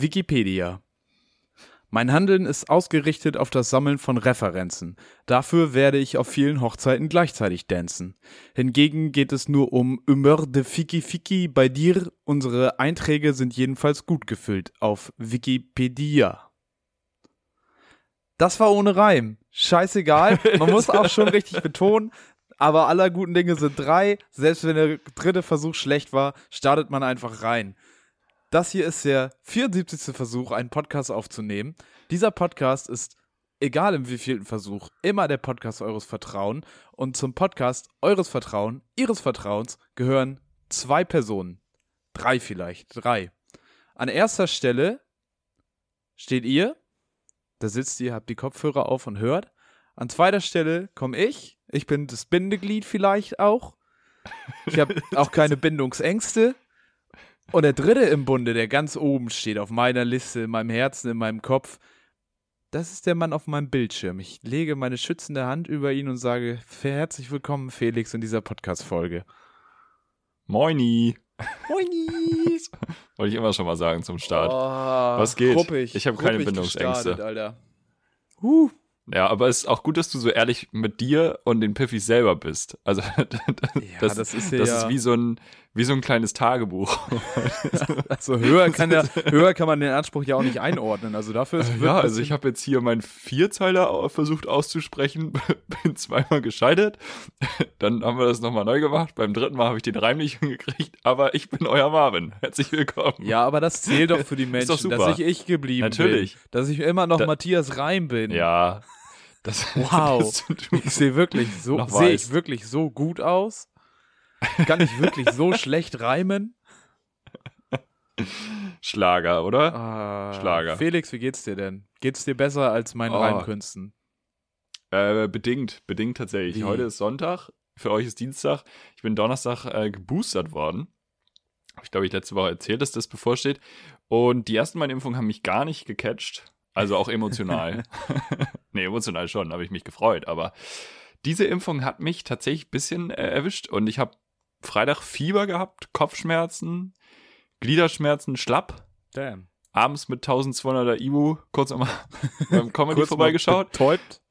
Wikipedia. Mein Handeln ist ausgerichtet auf das Sammeln von Referenzen. Dafür werde ich auf vielen Hochzeiten gleichzeitig dancen. Hingegen geht es nur um Humeur de Fiki Fiki bei dir. Unsere Einträge sind jedenfalls gut gefüllt auf Wikipedia. Das war ohne Reim. Scheißegal. Man muss auch schon richtig betonen, aber aller guten Dinge sind drei. Selbst wenn der dritte Versuch schlecht war, startet man einfach rein. Das hier ist der 74. Versuch, einen Podcast aufzunehmen. Dieser Podcast ist, egal im wievielten Versuch, immer der Podcast eures Vertrauens. Und zum Podcast eures Vertrauens, ihres Vertrauens, gehören zwei Personen. Drei vielleicht, drei. An erster Stelle steht ihr, da sitzt ihr, habt die Kopfhörer auf und hört. An zweiter Stelle komme ich, ich bin das Bindeglied vielleicht auch. Ich habe auch keine Bindungsängste. Und der dritte im Bunde, der ganz oben steht, auf meiner Liste, in meinem Herzen, in meinem Kopf, das ist der Mann auf meinem Bildschirm. Ich lege meine schützende Hand über ihn und sage, herzlich willkommen, Felix, in dieser Podcast-Folge. Moini. Moini. Wollte ich immer schon mal sagen zum Start. Oh, Was geht? Ruppig, ich habe keine Bindungsängste. Alter. Huh. Ja, aber es ist auch gut, dass du so ehrlich mit dir und den Piffis selber bist. Also das, das ist ja- das ist wie so ein wie so ein kleines Tagebuch. Also höher kann, der, höher kann man den Anspruch ja auch nicht einordnen. Also dafür ist ja, also ich habe jetzt hier meinen Vierzeiler versucht auszusprechen, bin zweimal gescheitert. Dann haben wir das nochmal neu gemacht. Beim dritten Mal habe ich den Reim nicht hingekriegt, aber ich bin euer Marvin. Herzlich willkommen. Ja, aber das zählt doch für die Menschen, dass ich ich geblieben Natürlich. bin. Dass ich immer noch Da- Matthias Reim bin. Ja. Das, Wow. das Ich sehe wirklich so, sehe ich wirklich so gut aus? Kann ich wirklich so schlecht reimen? Schlager, oder? Ah, Schlager. Felix, wie geht's dir denn? Geht's dir besser als meinen Oh. Reimkünsten? Äh, bedingt, bedingt tatsächlich. Wie? Heute ist Sonntag, für euch ist Dienstag. Ich bin Donnerstag äh, geboostert worden. Ich glaube, ich letzte Woche erzählt, dass das bevorsteht. Und die ersten beiden Impfungen haben mich gar nicht gecatcht. Also auch emotional. nee, emotional schon, habe ich mich gefreut. Aber diese Impfung hat mich tatsächlich ein bisschen äh, erwischt. Und ich habe Freitag Fieber gehabt, Kopfschmerzen, Gliederschmerzen, schlapp. Damn. Abends mit 1200er Ibu kurz einmal beim Comedy Kurz vorbeigeschaut. Betäubt.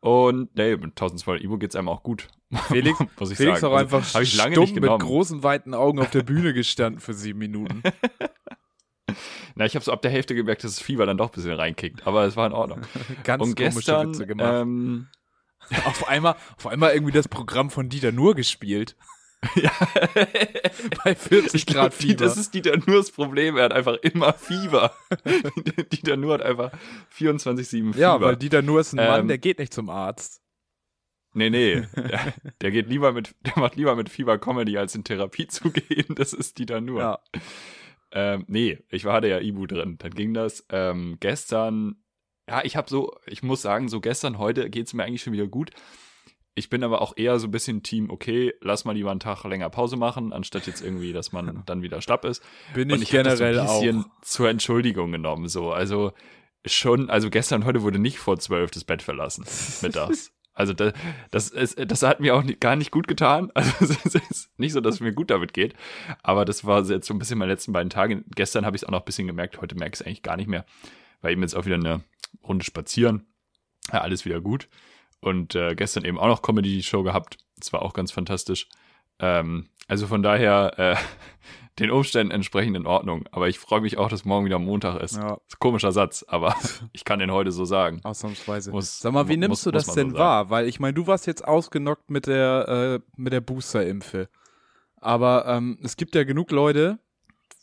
Und nee, mit 1200 Ibu geht's einem auch gut. Felix, muss ich Felix sagen. auch Also, einfach hab ich lange stumm mit großen, weiten Augen auf der Bühne gestanden für sieben Minuten. Na, ich habe so ab der Hälfte gemerkt, dass das Fieber dann doch ein bisschen reinkickt, aber es war in Ordnung. Ganz Und komische gestern, Witze gemacht. ähm, auf, einmal, auf einmal irgendwie das Programm von Dieter Nur gespielt. ja, Bei 40 ich Grad glaub, Fieber. das ist Dieter Nurs Problem, er hat einfach immer Fieber. Dieter Nur hat einfach 24-7 Fieber. ja, weil Dieter Nur ist ein Mann, Ähm, der geht nicht zum Arzt. Nee, nee. Der, der geht lieber mit, der macht lieber mit Fieber Comedy, als in Therapie zu gehen. Das ist Dieter Nur. Ja. Ähm, nee, ich war, hatte ja Ibu drin. Dann ging das. Ähm, gestern, ja, ich habe so, ich muss sagen, so gestern, heute geht's mir eigentlich schon wieder gut. Ich bin aber auch eher so ein bisschen Team, okay, lass mal lieber einen Tag länger Pause machen, anstatt jetzt irgendwie, dass man dann wieder schlapp ist. Bin ich ich habe das so generell ein bisschen auch. zur Entschuldigung genommen. So, also schon, also gestern, heute wurde nicht vor zwölf das Bett verlassen, mittags. Also das, das, ist, das hat mir auch nicht, gar nicht gut getan. Also es ist nicht so, dass es mir gut damit geht. Aber das war jetzt so ein bisschen meine letzten beiden Tage. Gestern habe ich es auch noch ein bisschen gemerkt. Heute merke ich es eigentlich gar nicht mehr. War eben jetzt auch wieder eine Runde spazieren. Ja, alles wieder gut. Und äh, gestern eben auch noch Comedy-Show gehabt. Das war auch ganz fantastisch. Ähm, also von daher äh, den Umständen entsprechend in Ordnung. Aber ich freue mich auch, dass morgen wieder Montag ist. Ja, Ist komischer Satz, aber ich kann den heute so sagen. ausnahmsweise. Muss- Sag mal, wie nimmst muss- du das so denn sagen. wahr? Weil ich meine, du warst jetzt ausgenockt mit der, äh, mit der Booster-Impfe. Aber ähm, es gibt ja genug Leute,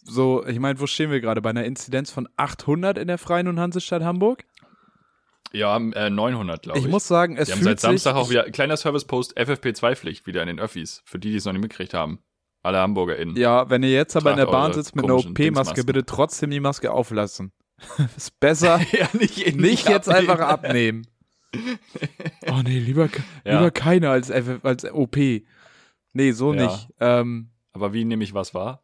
so, ich meine, wo stehen wir gerade? Bei einer Inzidenz von 800 in der Freien und Hansestadt Hamburg? Ja, äh, 900, glaube ich. Ich muss sagen, es Die haben fühlt seit Samstag auch wieder, kleiner Service-Post, FFP2-Pflicht wieder in den Öffis. Für die, die es noch nicht mitgekriegt haben. Alle HamburgerInnen. Ja, wenn ihr jetzt aber in der Bahn sitzt mit einer OP-Maske, bitte trotzdem die Maske auflassen. ist besser, ja nicht, nicht jetzt einfach abnehmen. oh nee, lieber, Ja. lieber keine als, F als OP. Nee, so Ja. nicht. Ähm, Aber wie nehme ich was wahr?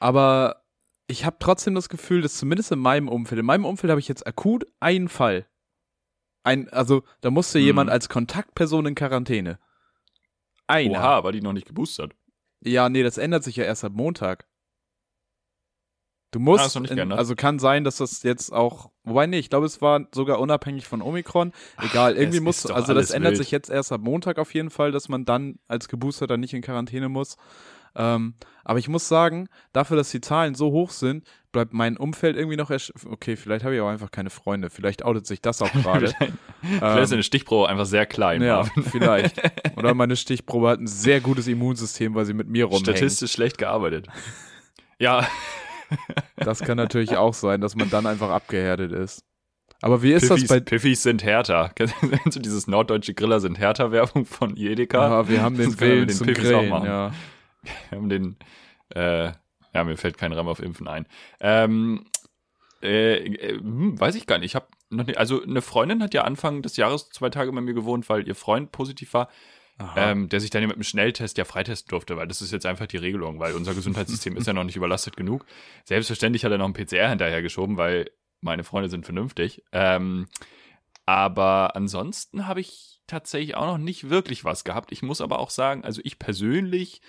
aber ich habe trotzdem das Gefühl, dass zumindest in meinem Umfeld, in meinem Umfeld habe ich jetzt akut einen Fall. Ein, also da musste Hm. jemand als Kontaktperson in Quarantäne. Einer. Oha, war die noch nicht geboostert? Ja, nee, das ändert sich ja erst ab Montag. Du musst, Ah, in, also kann sein, dass das jetzt auch, wobei nee, ich glaube, es war sogar unabhängig von Omikron. Egal, irgendwie es muss, also das ändert wild. sich jetzt erst ab Montag auf jeden Fall, dass man dann als Geboosterter nicht in Quarantäne muss. Ähm, aber ich muss sagen, dafür, dass die Zahlen so hoch sind, bleibt mein Umfeld irgendwie noch ersch Okay, vielleicht habe ich auch einfach keine Freunde. Vielleicht outet sich das auch gerade. Vielleicht ist eine Stichprobe einfach sehr klein. Ähm, ja, vielleicht. Oder meine Stichprobe hat ein sehr gutes Immunsystem, weil sie mit mir rumhängt. Statistisch schlecht gearbeitet. Ja, Das kann natürlich auch sein, dass man dann einfach abgehärtet ist. Aber wie ist Piffis, das bei Piffis sind härter. Kennst du dieses norddeutsche Griller sind härter Werbung von Edeka? Ja, wir haben den Willen zum Grillen, ja. Wir haben den, äh, ja, mir fällt kein Reim auf Impfen ein. Ähm, äh, äh, hm, weiß ich gar nicht. Ich habe noch nicht, also eine Freundin hat ja Anfang des Jahres zwei Tage bei mir gewohnt, weil ihr Freund positiv war, ähm, der sich dann ja mit einem Schnelltest ja freitesten durfte, weil das ist jetzt einfach die Regelung, weil unser Gesundheitssystem ist ja noch nicht überlastet genug. Selbstverständlich hat er noch einen PCR hinterhergeschoben, weil meine Freunde sind vernünftig. Ähm, aber ansonsten habe ich tatsächlich auch noch nicht wirklich was gehabt. Ich muss aber auch sagen, also ich persönlich,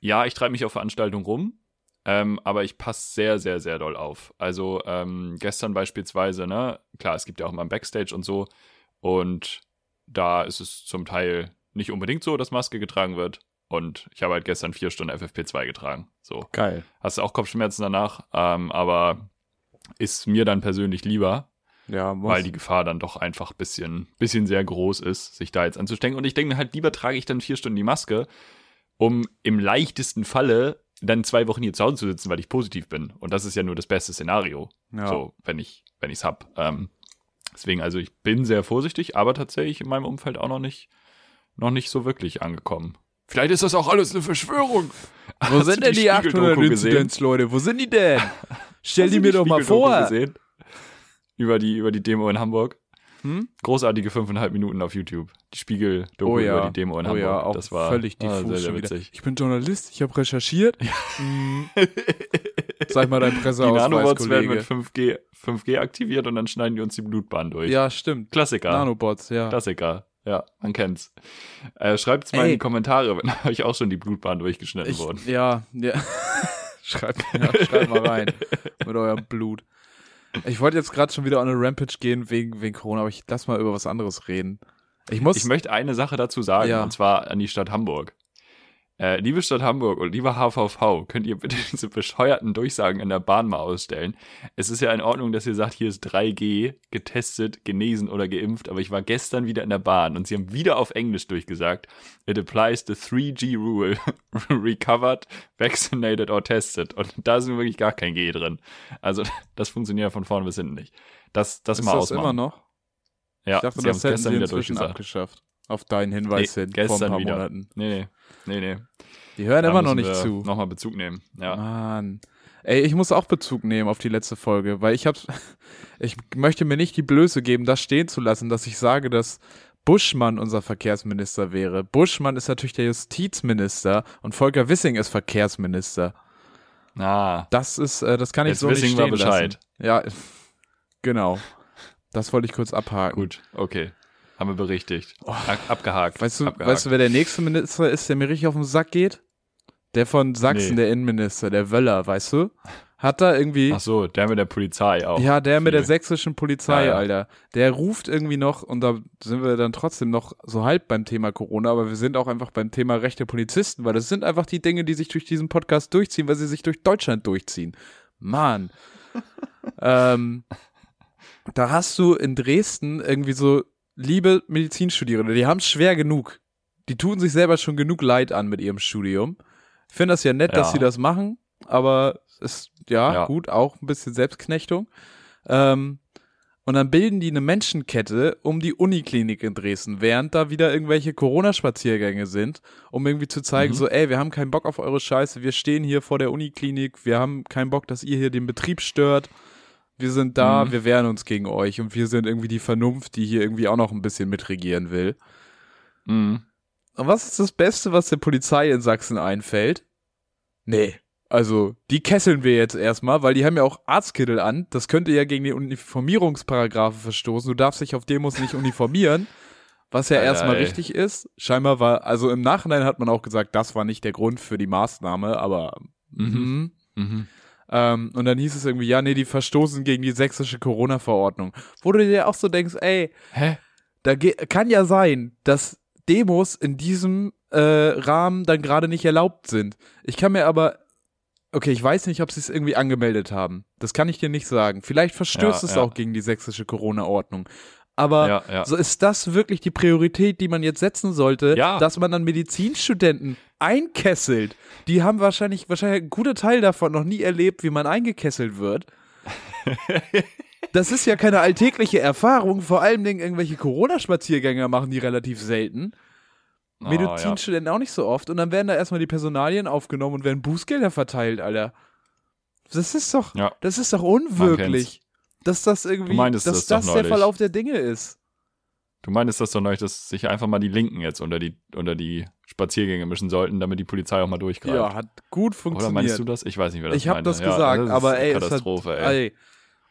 ja, ich treibe mich auf Veranstaltungen rum, ähm, aber ich passe sehr, sehr, sehr doll auf. Also ähm, gestern beispielsweise, ne, klar, es gibt ja auch immer ein Backstage und so. Und da ist es zum Teil nicht unbedingt so, dass Maske getragen wird. Und ich habe halt gestern vier Stunden FFP2 getragen. So. Geil. Hast du auch Kopfschmerzen danach, ähm, aber ist mir dann persönlich lieber, Ja, muss. weil die Gefahr dann doch einfach bisschen, bisschen sehr groß ist, sich da jetzt anzustecken. Und ich denke halt, lieber trage ich dann vier Stunden die Maske, um im leichtesten Falle dann zwei Wochen hier zu Hause zu sitzen, weil ich positiv bin. Und das ist ja nur das beste Szenario, ja. so, wenn ich, wenn ich's hab. Ähm, deswegen, also ich bin sehr vorsichtig, aber tatsächlich in meinem Umfeld auch noch nicht, noch nicht so wirklich angekommen. Vielleicht ist das auch alles eine Verschwörung. Wo Hast sind denn die 800 Spiegeldoku gesehen? Inzidenz, Leute? Wo sind die denn? Stell die mir doch mal vor. Gesehen? Über die, über die Demo in Hamburg. Hm? Großartige fünfeinhalb Minuten auf YouTube. Die Spiegel-Doku Oh ja. über die Demo in oh Hamburg. ja, auch das war völlig ah, diffus sehr, sehr. Ich bin Journalist, ich habe recherchiert. Hm. Sag mal dein Die Presseausweis, Nanobots werden mit Kollege. 5G, 5G aktiviert und dann schneiden die uns die Blutbahn durch. Ja, stimmt. Klassiker. Nanobots, ja. Klassiker. Ja, man kennt's. Äh, Schreibt's mal Ey. in die Kommentare, wenn euch auch schon die Blutbahn durchgeschnitten Ich, wurden. ja, ja. schreibt, ja, schreibt mal rein mit eurem Blut. Ich wollte jetzt gerade schon wieder on a Rampage gehen wegen, wegen Corona, aber ich lass mal über was anderes reden. Ich muss. Ich möchte eine Sache dazu sagen, Ja. und zwar an die Stadt Hamburg. Äh, liebe Stadt Hamburg und lieber HVV, könnt ihr bitte diese bescheuerten Durchsagen in der Bahn mal ausstellen? Es ist ja in Ordnung, dass ihr sagt, hier ist 3G, getestet, genesen oder geimpft, aber ich war gestern wieder in der Bahn und sie haben wieder auf Englisch durchgesagt, it applies the 3G rule, recovered, vaccinated or tested. Und da ist wirklich gar kein G drin. Also das funktioniert ja von vorne bis hinten nicht. Das, das ist mal das ausmachen. immer noch? Ja, ich dachte, sie das hätten gestern sie wieder inzwischen abgeschafft. Auf deinen Hinweis Nee, hin vor ein paar wieder. Monaten. Nee, nee, nee, nee. Die hören Da immer noch nicht zu. Nochmal Bezug nehmen. Ja. Mann. Ey, ich muss auch Bezug nehmen auf die letzte Folge, weil ich hab's, ich möchte mir nicht die Blöße geben, das stehen zu lassen, dass ich sage, dass Buschmann unser Verkehrsminister wäre. Buschmann ist natürlich der Justizminister und Volker Wissing ist Verkehrsminister. Ah, Das ist, äh, das kann ich Jetzt so nicht Wissing war stehen Bescheid. lassen. Ja, genau. Das wollte ich kurz abhaken. gut, okay. Haben wir berichtigt. Ab- abgehakt. Oh. Weißt du, abgehakt. weißt du, wer der nächste Minister ist, der mir richtig auf den Sack geht? Der von Sachsen, Nee. der Innenminister, der Wöller, weißt du? Hat da irgendwie. Ach so, der mit der Polizei auch. Ja, der mit der sächsischen Polizei, Ja, ja. Alter. Der ruft irgendwie noch, und da sind wir dann trotzdem noch so halb beim Thema Corona, aber wir sind auch einfach beim Thema rechte Polizisten, weil das sind einfach die Dinge, die sich durch diesen Podcast durchziehen, weil sie sich durch Deutschland durchziehen. Mann. ähm, da hast du in Dresden irgendwie so liebe Medizinstudierende, die haben es schwer genug. Die tun sich selber schon genug Leid an mit ihrem Studium. Ich finde das ja nett, dass Ja. sie das machen, aber es ist ja, Ja. gut, auch ein bisschen Selbstknechtung. Ähm, und dann bilden die eine Menschenkette um die Uniklinik in Dresden, während da wieder irgendwelche Corona-Spaziergänge sind, um irgendwie zu zeigen, Mhm. so, ey, wir haben keinen Bock auf eure Scheiße, wir stehen hier vor der Uniklinik, wir haben keinen Bock, dass ihr hier den Betrieb stört. Wir sind da, Mhm. wir wehren uns gegen euch und wir sind irgendwie die Vernunft, die hier irgendwie auch noch ein bisschen mitregieren will. Mhm. Und was ist das Beste, was der Polizei in Sachsen einfällt? Nee. Also, die kesseln wir jetzt erstmal, weil die haben ja auch Arztkittel an. Das könnte ja gegen die Uniformierungsparagraphe verstoßen. Du darfst dich auf Demos nicht uniformieren. Was ja erstmal richtig ist. Scheinbar war, also im Nachhinein hat man auch gesagt, das war nicht der Grund für die Maßnahme, aber Mhm. mhm. Ähm, und dann hieß es irgendwie, ja, nee, die verstoßen gegen die sächsische Corona-Verordnung. Wo du dir auch so denkst, ey, Hä? da kann ja sein, dass Demos in diesem äh, Rahmen dann gerade nicht erlaubt sind. Ich kann mir aber, okay, ich weiß nicht, ob sie es irgendwie angemeldet haben. Das kann ich dir nicht sagen. Vielleicht verstößt Ja, es ja. auch gegen die sächsische Corona-Ordnung. Aber Ja, so ist das wirklich die Priorität, die man jetzt setzen sollte, dass man dann Medizinstudenten einkesselt. Die haben wahrscheinlich, wahrscheinlich ein guter Teil davon noch nie erlebt, wie man eingekesselt wird. Das ist ja keine alltägliche Erfahrung. Vor allem Dingen irgendwelche Corona-Spaziergänger machen die relativ selten. Oh, Medizinstudenten auch nicht so oft. Und dann werden da erstmal die Personalien aufgenommen und werden Bußgelder verteilt, Alter. Das ist doch, Ja. das ist doch unwirklich. Dass das irgendwie, dass das das, der. Verlauf der Dinge ist. Du meinst das doch neulich, dass sich einfach mal die Linken jetzt unter die, unter die Spaziergänge mischen sollten, damit die Polizei auch mal durchgreift. Ja, hat gut funktioniert. Oder meinst du das? Ich weiß nicht, wer das ich habe das Ja, gesagt, das ist aber ey, Katastrophe, hat, ey. ey.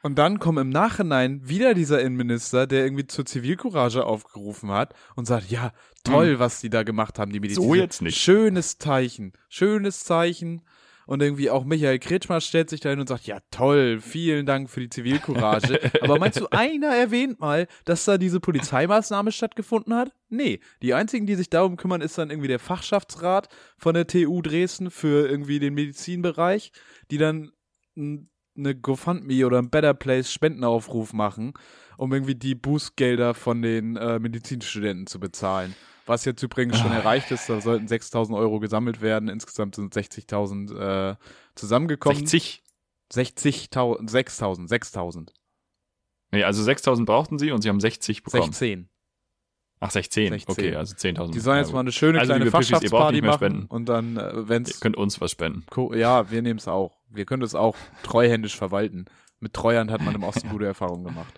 Und dann kommt im Nachhinein wieder dieser Innenminister, der irgendwie zur Zivilcourage aufgerufen hat und sagt, ja, toll, was die da gemacht haben, die Medizin. Hm. So jetzt nicht. Schönes Zeichen, schönes Zeichen. Und irgendwie auch Michael Kretschmer stellt sich dahin und sagt, ja toll, vielen Dank für die Zivilcourage. Aber meinst du, einer erwähnt mal, dass da diese Polizeimaßnahme stattgefunden hat? Nee, die einzigen, die sich darum kümmern, ist dann irgendwie der Fachschaftsrat von der TU Dresden für irgendwie den Medizinbereich, die dann eine GoFundMe oder ein Better Place Spendenaufruf machen, um irgendwie die Bußgelder von den äh, Medizinstudenten zu bezahlen. Was jetzt übrigens schon erreicht ist, da sollten 6.000 Euro gesammelt werden. Insgesamt sind 60.000 äh, zusammengekommen. 60? 60.000, 6.000, 6.000. Nee, also 6000 brauchten sie und sie haben 60 bekommen. 16. Ach, 16. 16. Okay, also 10.000. Die sollen jetzt mal eine schöne Also, kleine Fachschaftsparty machen spenden. und dann, äh, Ihr könnt uns was spenden. Ja, wir nehmen es auch. Wir können es auch treuhändisch verwalten. Mit Treuhand hat man im Osten gute Erfahrungen gemacht.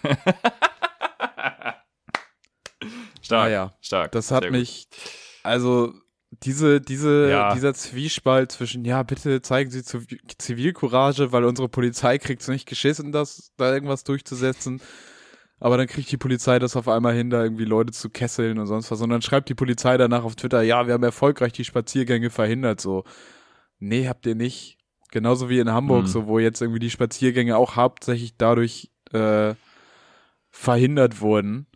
Stark, Naja, stark. Das hat mich, also diese, diese, Ja. dieser Zwiespalt zwischen, ja, bitte zeigen Sie Ziv- Zivilcourage, weil unsere Polizei kriegt es nicht geschissen, das, da irgendwas durchzusetzen. Aber dann kriegt die Polizei das auf einmal hin, da irgendwie Leute zu kesseln und sonst was. Und dann schreibt die Polizei danach auf Twitter, ja, wir haben erfolgreich die Spaziergänge verhindert, so. Nee, habt ihr nicht. Genauso wie in Hamburg, Mhm. so, wo jetzt irgendwie die Spaziergänge auch hauptsächlich dadurch, äh, verhindert wurden.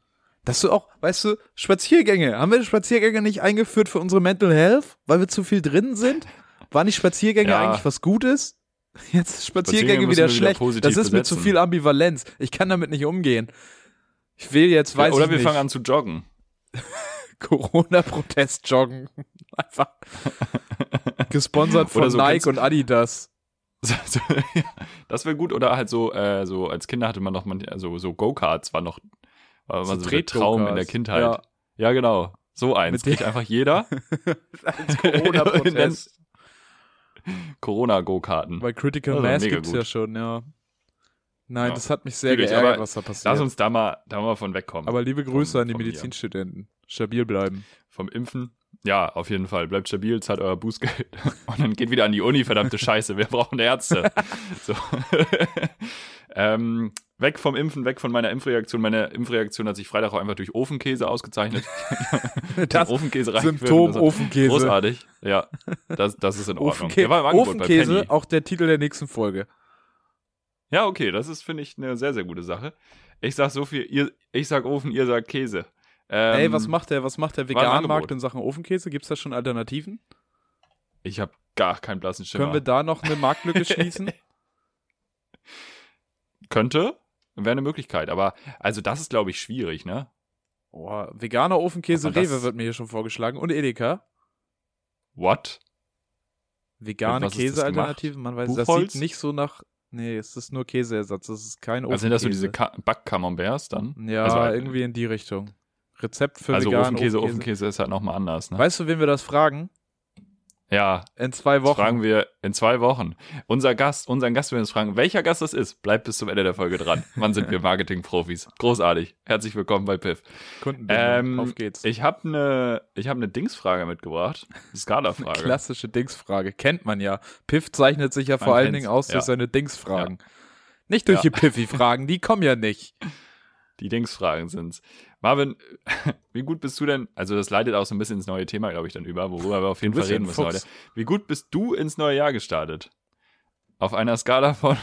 Dass du auch, weißt du, Spaziergänge, haben wir Spaziergänge nicht eingeführt für unsere Mental Health, weil wir zu viel drin sind? Waren die Spaziergänge Ja. eigentlich was Gutes? Jetzt ist Spaziergänge Spaziergänge wieder wieder schlecht. positiv das ist mir zu besetzen. viel Ambivalenz. Ich kann damit nicht umgehen. Ich will jetzt, weiß Oder ich wir nicht, fangen an zu joggen. Corona-Protest joggen. Einfach. Gesponsert von Oder so Nike und Adidas. Ja, das wäre gut. Oder halt so, äh, so als Kinder hatte man noch man, also so Go-Karts war noch war So so, so der Traum in der. Kindheit. Ja. Ja, genau. So eins. Mit Kriegt einfach jeder. Als Corona-Protest. Corona-Go-Karten. Bei Critical Mass gibt's gut. ja schon, ja. Nein, Ja. das hat mich sehr Schwierig, geärgert, was da passiert. Lass uns da mal, da mal von wegkommen. aber liebe Grüße Von- an die. Medizinstudenten. Stabil bleiben. Vom Impfen. Ja, auf jeden Fall. Bleibt stabil, zahlt euer Bußgeld. Und dann geht wieder an die Uni, verdammte Scheiße. Wir brauchen Ärzte. so. ähm, weg vom Impfen, weg von meiner Impfreaktion. Meine Impfreaktion hat sich Freitag auch einfach durch Ofenkäse ausgezeichnet. Das Ofenkäse Symptom reingeführt. Ofenkäse. Großartig. Ja, das, das ist in Ordnung. Ofenkä Der war im Angebot bei Ofenkäse, Penny. auch der Titel der nächsten Folge. Ja, okay, das ist, finde ich, eine sehr, sehr gute Sache. Ich sag so viel, ihr, ich sag Ofen, ihr sagt Käse. Ähm, Ey, was macht der, was macht der Veganmarkt in Sachen Ofenkäse? Gibt's da schon Alternativen? Ich habe gar keinen blassen Schimmer. Können wir da noch eine Marktlücke schließen? Könnte, wäre eine Möglichkeit. Aber, also das ist, glaube ich, schwierig, ne? Boah, veganer Ofenkäse das- Rewe wird mir hier schon vorgeschlagen. Und Edeka. What? Vegane das Käsealternativen. Man weiß, das Buchholz? sieht nicht so nach. Nee, es ist nur Käseersatz. Das ist kein Ofenkäse. Also sind das so diese Backcamemberts dann? Ja, also, irgendwie in die Richtung. Rezept für Also veganen Ofenkäse, Ofenkäse ist halt nochmal anders, ne? Weißt du, wen wir das fragen? Ja, In zwei Wochen. fragen wir in zwei Wochen. Unser Gast, unseren Gast werden wir uns fragen, welcher Gast das ist. Bleibt bis zum Ende der Folge dran. Wann sind wir Marketing-Profis? Großartig. Herzlich willkommen bei Piff. Kundenbindung. Ähm, Auf geht's. Ich habe eine ich hab ne Dingsfrage mitgebracht. Skala-Frage. Klassische Dingsfrage. Kennt man ja. Piff zeichnet sich ja vor Man allen kennt's, Dingen aus durch ja. seine Dingsfragen. Nicht durch Ja. die Piffy-Fragen, die kommen ja nicht. Die Dingsfragen sind's. Marvin, wie gut bist du denn? Also, das leitet auch so ein bisschen ins neue Thema, glaube ich, dann über, worüber wir auf jeden Fall reden müssen heute. Wie gut bist du ins neue Jahr gestartet? auf einer Skala von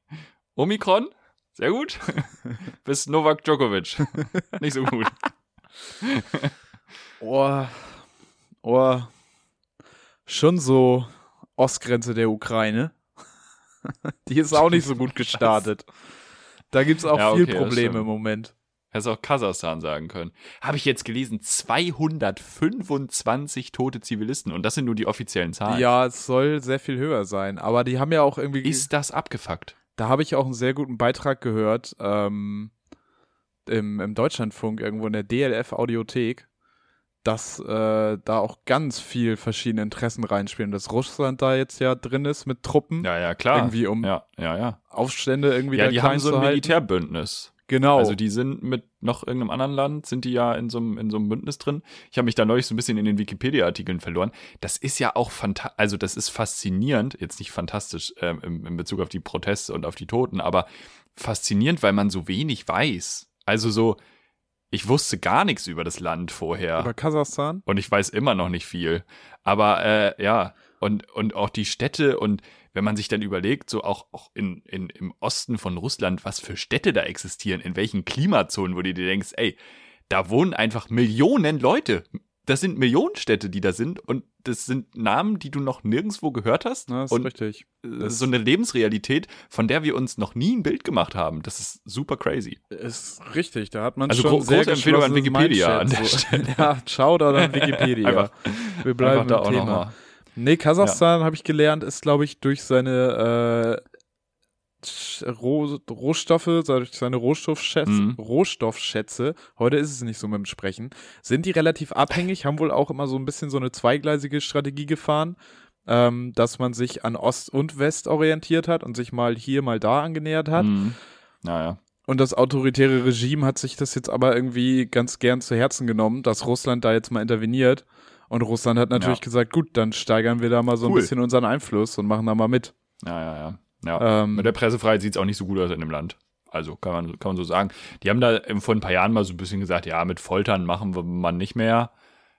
Omikron, sehr gut, bis Novak Djokovic, nicht so gut. Oh, oh, schon so Ostgrenze der Ukraine. Die ist auch nicht so gut gestartet. Da gibt's auch Ja, viel okay, das Probleme im Moment. Hättest auch Kasachstan sagen können. Habe ich jetzt gelesen, 225 tote Zivilisten und das sind nur die offiziellen Zahlen. Ja, es soll sehr viel höher sein. Aber die haben ja auch irgendwie. Ist das abgefuckt? da habe ich auch einen sehr guten Beitrag gehört ähm, im, im Deutschlandfunk, irgendwo in der DLF-Audiothek, dass äh, da auch ganz viel verschiedene Interessen reinspielen. Dass Russland da jetzt ja drin ist mit Truppen, Ja, ja, klar. irgendwie um ja, ja, ja. Aufstände irgendwie Ja, da die haben so ein halten. Militärbündnis. Genau. Also die sind mit noch irgendeinem anderen Land, sind die ja in so einem, in so einem Bündnis drin. Ich habe mich da neulich so ein bisschen in den Wikipedia-Artikeln verloren. Das ist ja auch fantastisch, also das ist faszinierend, jetzt nicht fantastisch ähm, im, in Bezug auf die Proteste und auf die Toten, aber faszinierend, weil man so wenig weiß. Also so, ich wusste gar nichts über das Land vorher. Über Kasachstan? Und ich weiß immer noch nicht viel. Aber äh, ja, und, und auch die Städte und wenn man sich dann überlegt, so auch, auch in, in, im Osten von Russland, was für Städte da existieren, in welchen Klimazonen, wo du dir denkst, ey, da wohnen einfach Millionen Leute. Das sind Millionenstädte, die da sind und das sind Namen, die du noch nirgendwo gehört hast. Na, ist und richtig. äh, so eine Lebensrealität, von der wir uns noch nie ein Bild gemacht haben. Das ist super crazy. Ist richtig, da hat man Also schon gro- sehr große Empfehlung an Wikipedia an der so. Ja, Shoutout an Wikipedia. Einfach- Wir bleiben Einfach da im auch Thema. nochmal. Nee, Kasachstan, habe ich gelernt, ist, glaube ich, durch seine äh, Roh Rohstoffe, durch seine Rohstoffschätze, Mhm. Rohstoffschätze, heute ist es nicht so mit dem Sprechen, sind die relativ abhängig, haben wohl auch immer so ein bisschen so eine zweigleisige Strategie gefahren, ähm, dass man sich an Ost und West orientiert hat und sich mal hier, mal da angenähert hat. Mhm. Naja. Und das autoritäre Regime hat sich das jetzt aber irgendwie ganz gern zu Herzen genommen, dass Russland da jetzt mal interveniert. Und Russland hat natürlich Ja. gesagt, gut, dann steigern wir da mal so ein Cool. bisschen unseren Einfluss und machen da mal mit. Ja, ja, ja. ja. Ähm, Mit der Pressefreiheit sieht es auch nicht so gut aus in dem Land. Also kann man, kann man so sagen. Die haben da vor ein paar Jahren mal so ein bisschen gesagt, ja, mit Foltern machen wir man nicht mehr,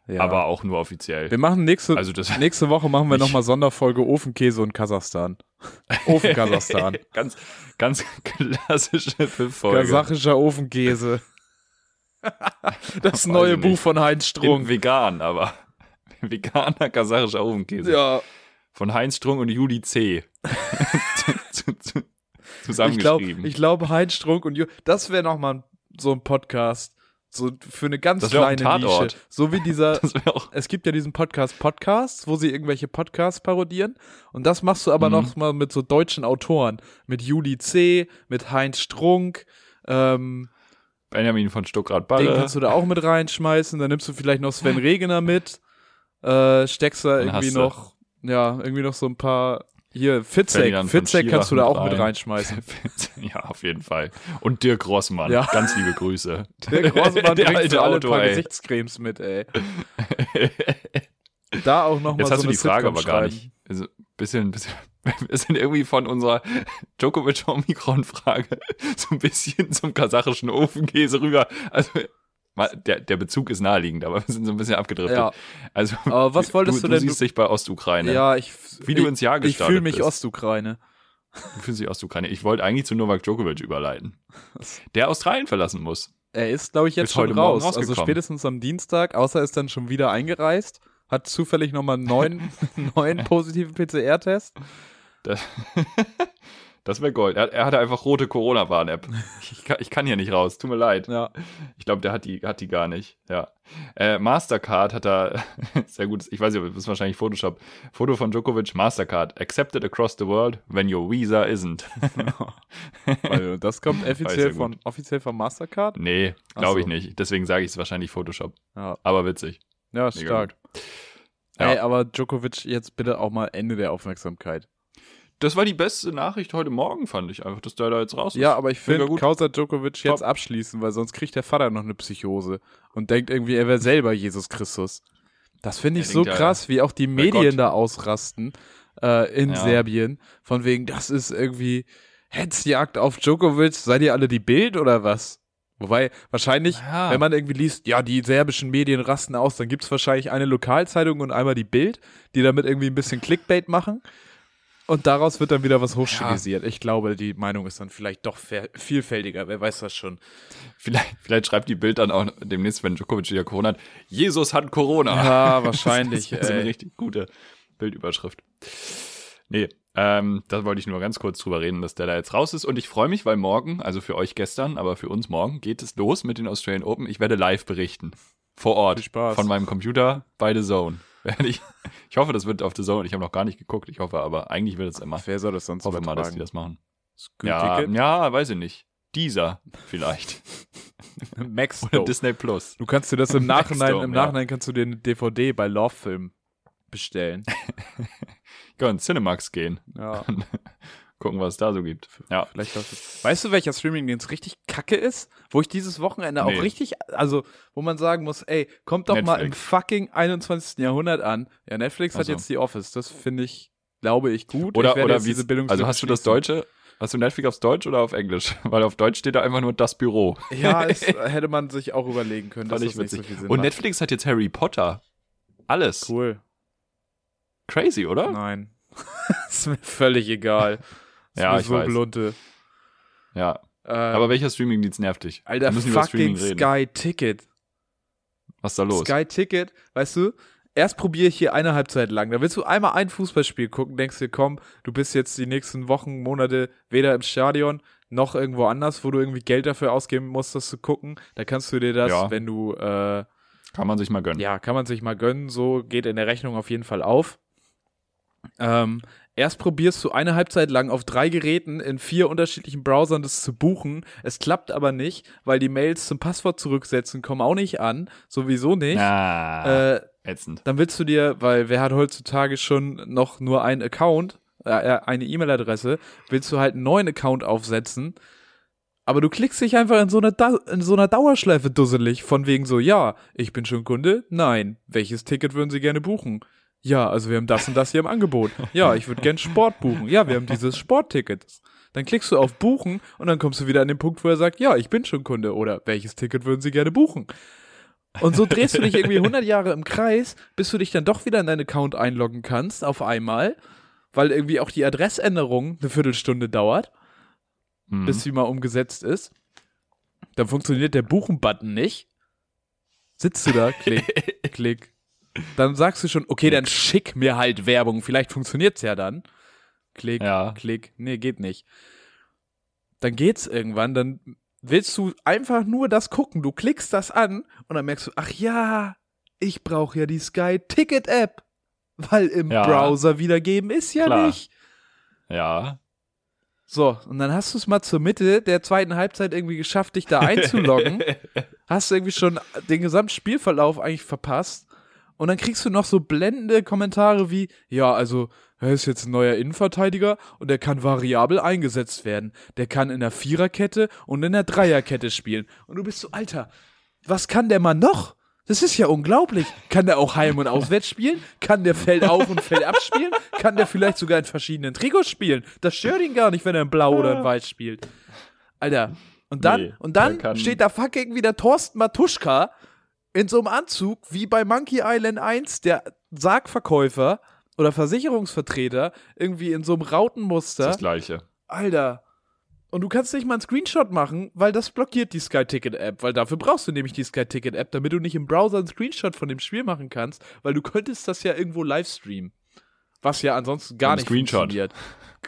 ja. aber auch nur offiziell. wir machen nächste, Also nächste Woche machen wir nochmal Sonderfolge Ofenkäse und Kasachstan. Ofen Kasachstan. ganz, ganz klassische Folge. Kasachischer Ofenkäse. das neue Buch von Heinz In Strunk. vegan, aber veganer kasachischer Ofenkäse. Ja, Von Heinz Strunk und Juli C. zu, zu, zu, ich glaube, zusammengeschrieben. glaub, Heinz Strunk und Ju das wäre nochmal so ein Podcast. So für eine ganz auch ein kleine Nische. So wie dieser, es gibt ja diesen Podcast Podcasts, wo sie irgendwelche Podcasts parodieren. Und das machst du aber Mhm. noch mal mit so deutschen Autoren. Mit Juli C., mit Heinz Strunk. Ähm, Benjamin von Stuckrad den Balle. kannst du da auch mit reinschmeißen. Dann nimmst du vielleicht noch Sven Regener mit. Äh, steckst da irgendwie noch, ja, irgendwie noch so ein paar. Hier, Fitzek. Fitzek kannst du da auch mit mit rein. reinschmeißen. ja, auf jeden Fall. Und Dirk Rossmann. Ja. Ganz liebe Grüße. Der Großmann Der bringt alte so alle Autor, paar ey. Gesichtscremes mit, ey. Da auch noch mal Jetzt so hast du die Frage Sitcom aber gar schreiben. nicht. Also, bisschen, bisschen, wir sind irgendwie von unserer Djokovic-Omikron-Frage so ein bisschen zum kasachischen Ofenkäse rüber. Also, der, der Bezug ist naheliegend, aber wir sind so ein bisschen abgedriftet. Ja, Also, aber was wolltest du, du denn? Du siehst dich bei Ostukraine. ja, ich, Wie du ich, ins Jahr ich gestartet fühle mich bist. Ostukraine. Du fühlst dich Ostukraine. Ich wollte eigentlich zu Novak Djokovic überleiten. Der Australien verlassen muss. Er ist, glaube ich, jetzt Ist schon raus. Also spätestens am Dienstag, außer er ist dann schon wieder eingereist, hat zufällig nochmal einen neuen, neuen positiven PCR-Test. Das, wäre Gold. Er, er hatte einfach rote Corona-Warn-App. Ich, kann- ich kann hier nicht raus. Tut mir leid. Ja. Ich glaube, der hat die, hat die gar nicht. Ja. Äh, Mastercard hat da sehr gut. Ich weiß nicht, das ist wahrscheinlich Photoshop. Foto von Djokovic. Mastercard accepted across the world when your visa isn't. Das kommt offiziell von, offiziell von Mastercard. nee, glaube ich so. nicht. Deswegen sage ich es wahrscheinlich Photoshop. Ja, Aber witzig. ja stark. Ja. Ey, aber Djokovic, jetzt bitte auch mal Ende der Aufmerksamkeit. Das war die beste Nachricht heute Morgen, fand ich einfach, dass der da jetzt raus ist. Ja, aber ich finde. Kausa Djokovic jetzt Top. abschließen, weil sonst kriegt der Vater noch eine Psychose und denkt irgendwie, er wäre selber Jesus Christus. Das finde ich so denkt ja, krass, wie auch die Medien da ausrasten äh, in Ja. Serbien. Von wegen, das ist irgendwie Hetzjagd auf Djokovic. Seid ihr alle die Bild oder was? Wobei, wahrscheinlich, Ja. wenn man irgendwie liest, ja, die serbischen Medien rasten aus, dann gibt's wahrscheinlich eine Lokalzeitung und einmal die Bild, die damit irgendwie ein bisschen Clickbait machen. Und daraus wird dann wieder was hochstilisiert. Ich glaube, die Meinung ist dann vielleicht doch vielfältiger. Wer weiß das schon. Vielleicht, vielleicht schreibt die Bild dann auch demnächst, wenn Djokovic wieder Corona hat, Jesus hat Corona. Ja, wahrscheinlich. Das ist eine richtig gute Bildüberschrift. Nee, ähm, da wollte ich nur ganz kurz drüber reden, dass der da jetzt raus ist. Und ich freue mich, weil morgen, also für euch gestern, aber für uns morgen, geht es los mit den Australian Open. Ich werde live berichten. Vor Ort. Viel Spaß. Von meinem Computer bei The Zone. Ich, ich hoffe, das wird auf The Zone. Ich habe noch gar nicht geguckt. Ich hoffe aber, eigentlich wird es immer. Wer soll das sonst Ich hoffe mal, dass die das machen. Ja, ja, weiß ich nicht. Dieser vielleicht. Max Oder Disney Plus. Du kannst dir das im Nachhinein, im ja. Nachhinein kannst du dir eine DVD bei Love Film bestellen. Ich kann in Cinemax gehen. Ja. Gucken, was es da so gibt. Ja. Vielleicht. Weißt du, welcher Streamingdienst richtig kacke ist? Wo ich dieses Wochenende Nee. auch richtig, also, wo man sagen muss, ey, kommt doch mal im Netflix. fucking 21. Jahrhundert an. Ja, Netflix Ach hat jetzt die Office. Das finde ich, glaube ich, gut. Oder, ich oder wie, diese Bildungslücke also hast du das. Deutsche, hast du Netflix aufs Deutsch oder auf Englisch? Weil auf Deutsch steht da einfach nur das Büro. Ja, es hätte man sich auch überlegen können, dass das ich nicht so Und macht. Netflix hat jetzt Harry Potter. Alles. Cool. Crazy, oder? Nein. ist mir völlig egal. Ja, ich so weiß. blunte. Ja. Ähm, Aber welcher Streamingdienst nervt dich? Alter, fucking. Sky Ticket. Was ist da los? Sky Ticket, weißt du, erst probiere ich hier eine Halbzeit lang. Da willst du einmal ein Fußballspiel gucken, denkst dir, komm, du bist jetzt die nächsten Wochen, Monate weder im Stadion noch irgendwo anders, wo du irgendwie Geld dafür ausgeben musst, das zu gucken. Da kannst du dir das, Ja. wenn du, äh, Kann man sich mal gönnen. ja, kann man sich mal gönnen, so geht in der Rechnung auf jeden Fall auf. Ähm, erst probierst du eine Halbzeit lang auf drei Geräten in vier unterschiedlichen Browsern das zu buchen. Es klappt aber nicht, weil die Mails zum Passwort zurücksetzen kommen auch nicht an, sowieso nicht. Ah, Äh, ätzend. dann willst du dir, weil wer hat heutzutage schon noch nur einen Account, äh, äh, eine E-Mail-Adresse, willst du halt einen neuen Account aufsetzen. Aber du klickst dich einfach in so einer, da in so einer Dauerschleife dusselig, von wegen so, ja, ich bin schon Kunde, nein. Welches Ticket würden Sie gerne buchen? Ja, also wir haben das und das hier im Angebot. Ja, ich würde gern Sport buchen. Ja, wir haben dieses Sportticket. Dann klickst du auf Buchen und dann kommst du wieder an den Punkt, wo er sagt, ja, ich bin schon Kunde oder welches Ticket würden Sie gerne buchen? Und so drehst du dich irgendwie 100 Jahre im Kreis, bis du dich dann doch wieder in deinen Account einloggen kannst auf einmal, weil irgendwie auch die Adressänderung eine Viertelstunde dauert, Mhm. bis sie mal umgesetzt ist. Dann funktioniert der Buchen-Button nicht. Sitzt du da, klick, klick. Dann sagst du schon, okay, dann schick mir halt Werbung, vielleicht funktioniert's ja dann. Klick, Ja. klick, nee, geht nicht. Dann geht's irgendwann, dann willst du einfach nur das gucken. Du klickst das an und dann merkst du, ach ja, ich brauche ja die Sky Ticket App. Weil im Ja. Browser wiedergeben ist ja Klar. nicht. Ja. So, und dann hast du es mal zur Mitte der zweiten Halbzeit irgendwie geschafft, dich da einzuloggen. hast du irgendwie schon den gesamten Spielverlauf eigentlich verpasst. Und dann kriegst du noch so blendende Kommentare wie, ja, also, er ist jetzt ein neuer Innenverteidiger und der kann variabel eingesetzt werden. Der kann in der Viererkette und in der Dreierkette spielen. Und du bist so, Alter, was kann der Mann noch? Das ist ja unglaublich. Kann der auch Heim- und Auswärts spielen? Kann der Feld auf und Feld abspielen? Kann der vielleicht sogar in verschiedenen Trikots spielen? Das stört ihn gar nicht, wenn er in Blau oder in Weiß spielt. Alter. Und dann, Nee, und dann steht da fucking wieder Thorsten Matuschka in so einem Anzug wie bei Monkey Island 1, der Sargverkäufer oder Versicherungsvertreter, irgendwie in so einem Rautenmuster. Das gleiche. Alter. Und du kannst nicht mal einen Screenshot machen, weil das blockiert die Sky Ticket App, weil dafür brauchst du nämlich die Sky Ticket App, damit du nicht im Browser einen Screenshot von dem Spiel machen kannst, weil du könntest das ja irgendwo live streamen. Was ja ansonsten gar nicht Screenshot. funktioniert.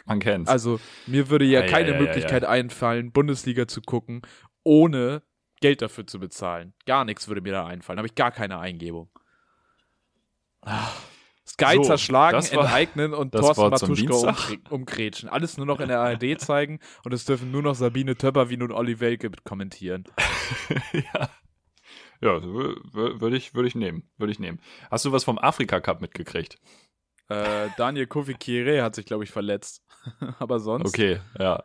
Man kennt's. Also, mir würde ja Ei, keine ei, ei, Möglichkeit einfallen, Bundesliga zu gucken, ohne Geld dafür zu bezahlen. Gar nichts würde mir da einfallen. Habe ich gar keine Eingebung. Sky So, zerschlagen, war- enteignen und Thorsten Matuschka Dienstag. umkre- umkretschen. Alles nur noch in der ARD zeigen und es dürfen nur noch Sabine Töpper wie nun Olli Welke kommentieren. ja. Ja, w- würde ich, würde ich nehmen. Würde ich nehmen. Hast du was vom Afrika Cup mitgekriegt? Äh, Daniel Kofi Kire hat sich, glaube ich, verletzt. Aber sonst. Okay, ja.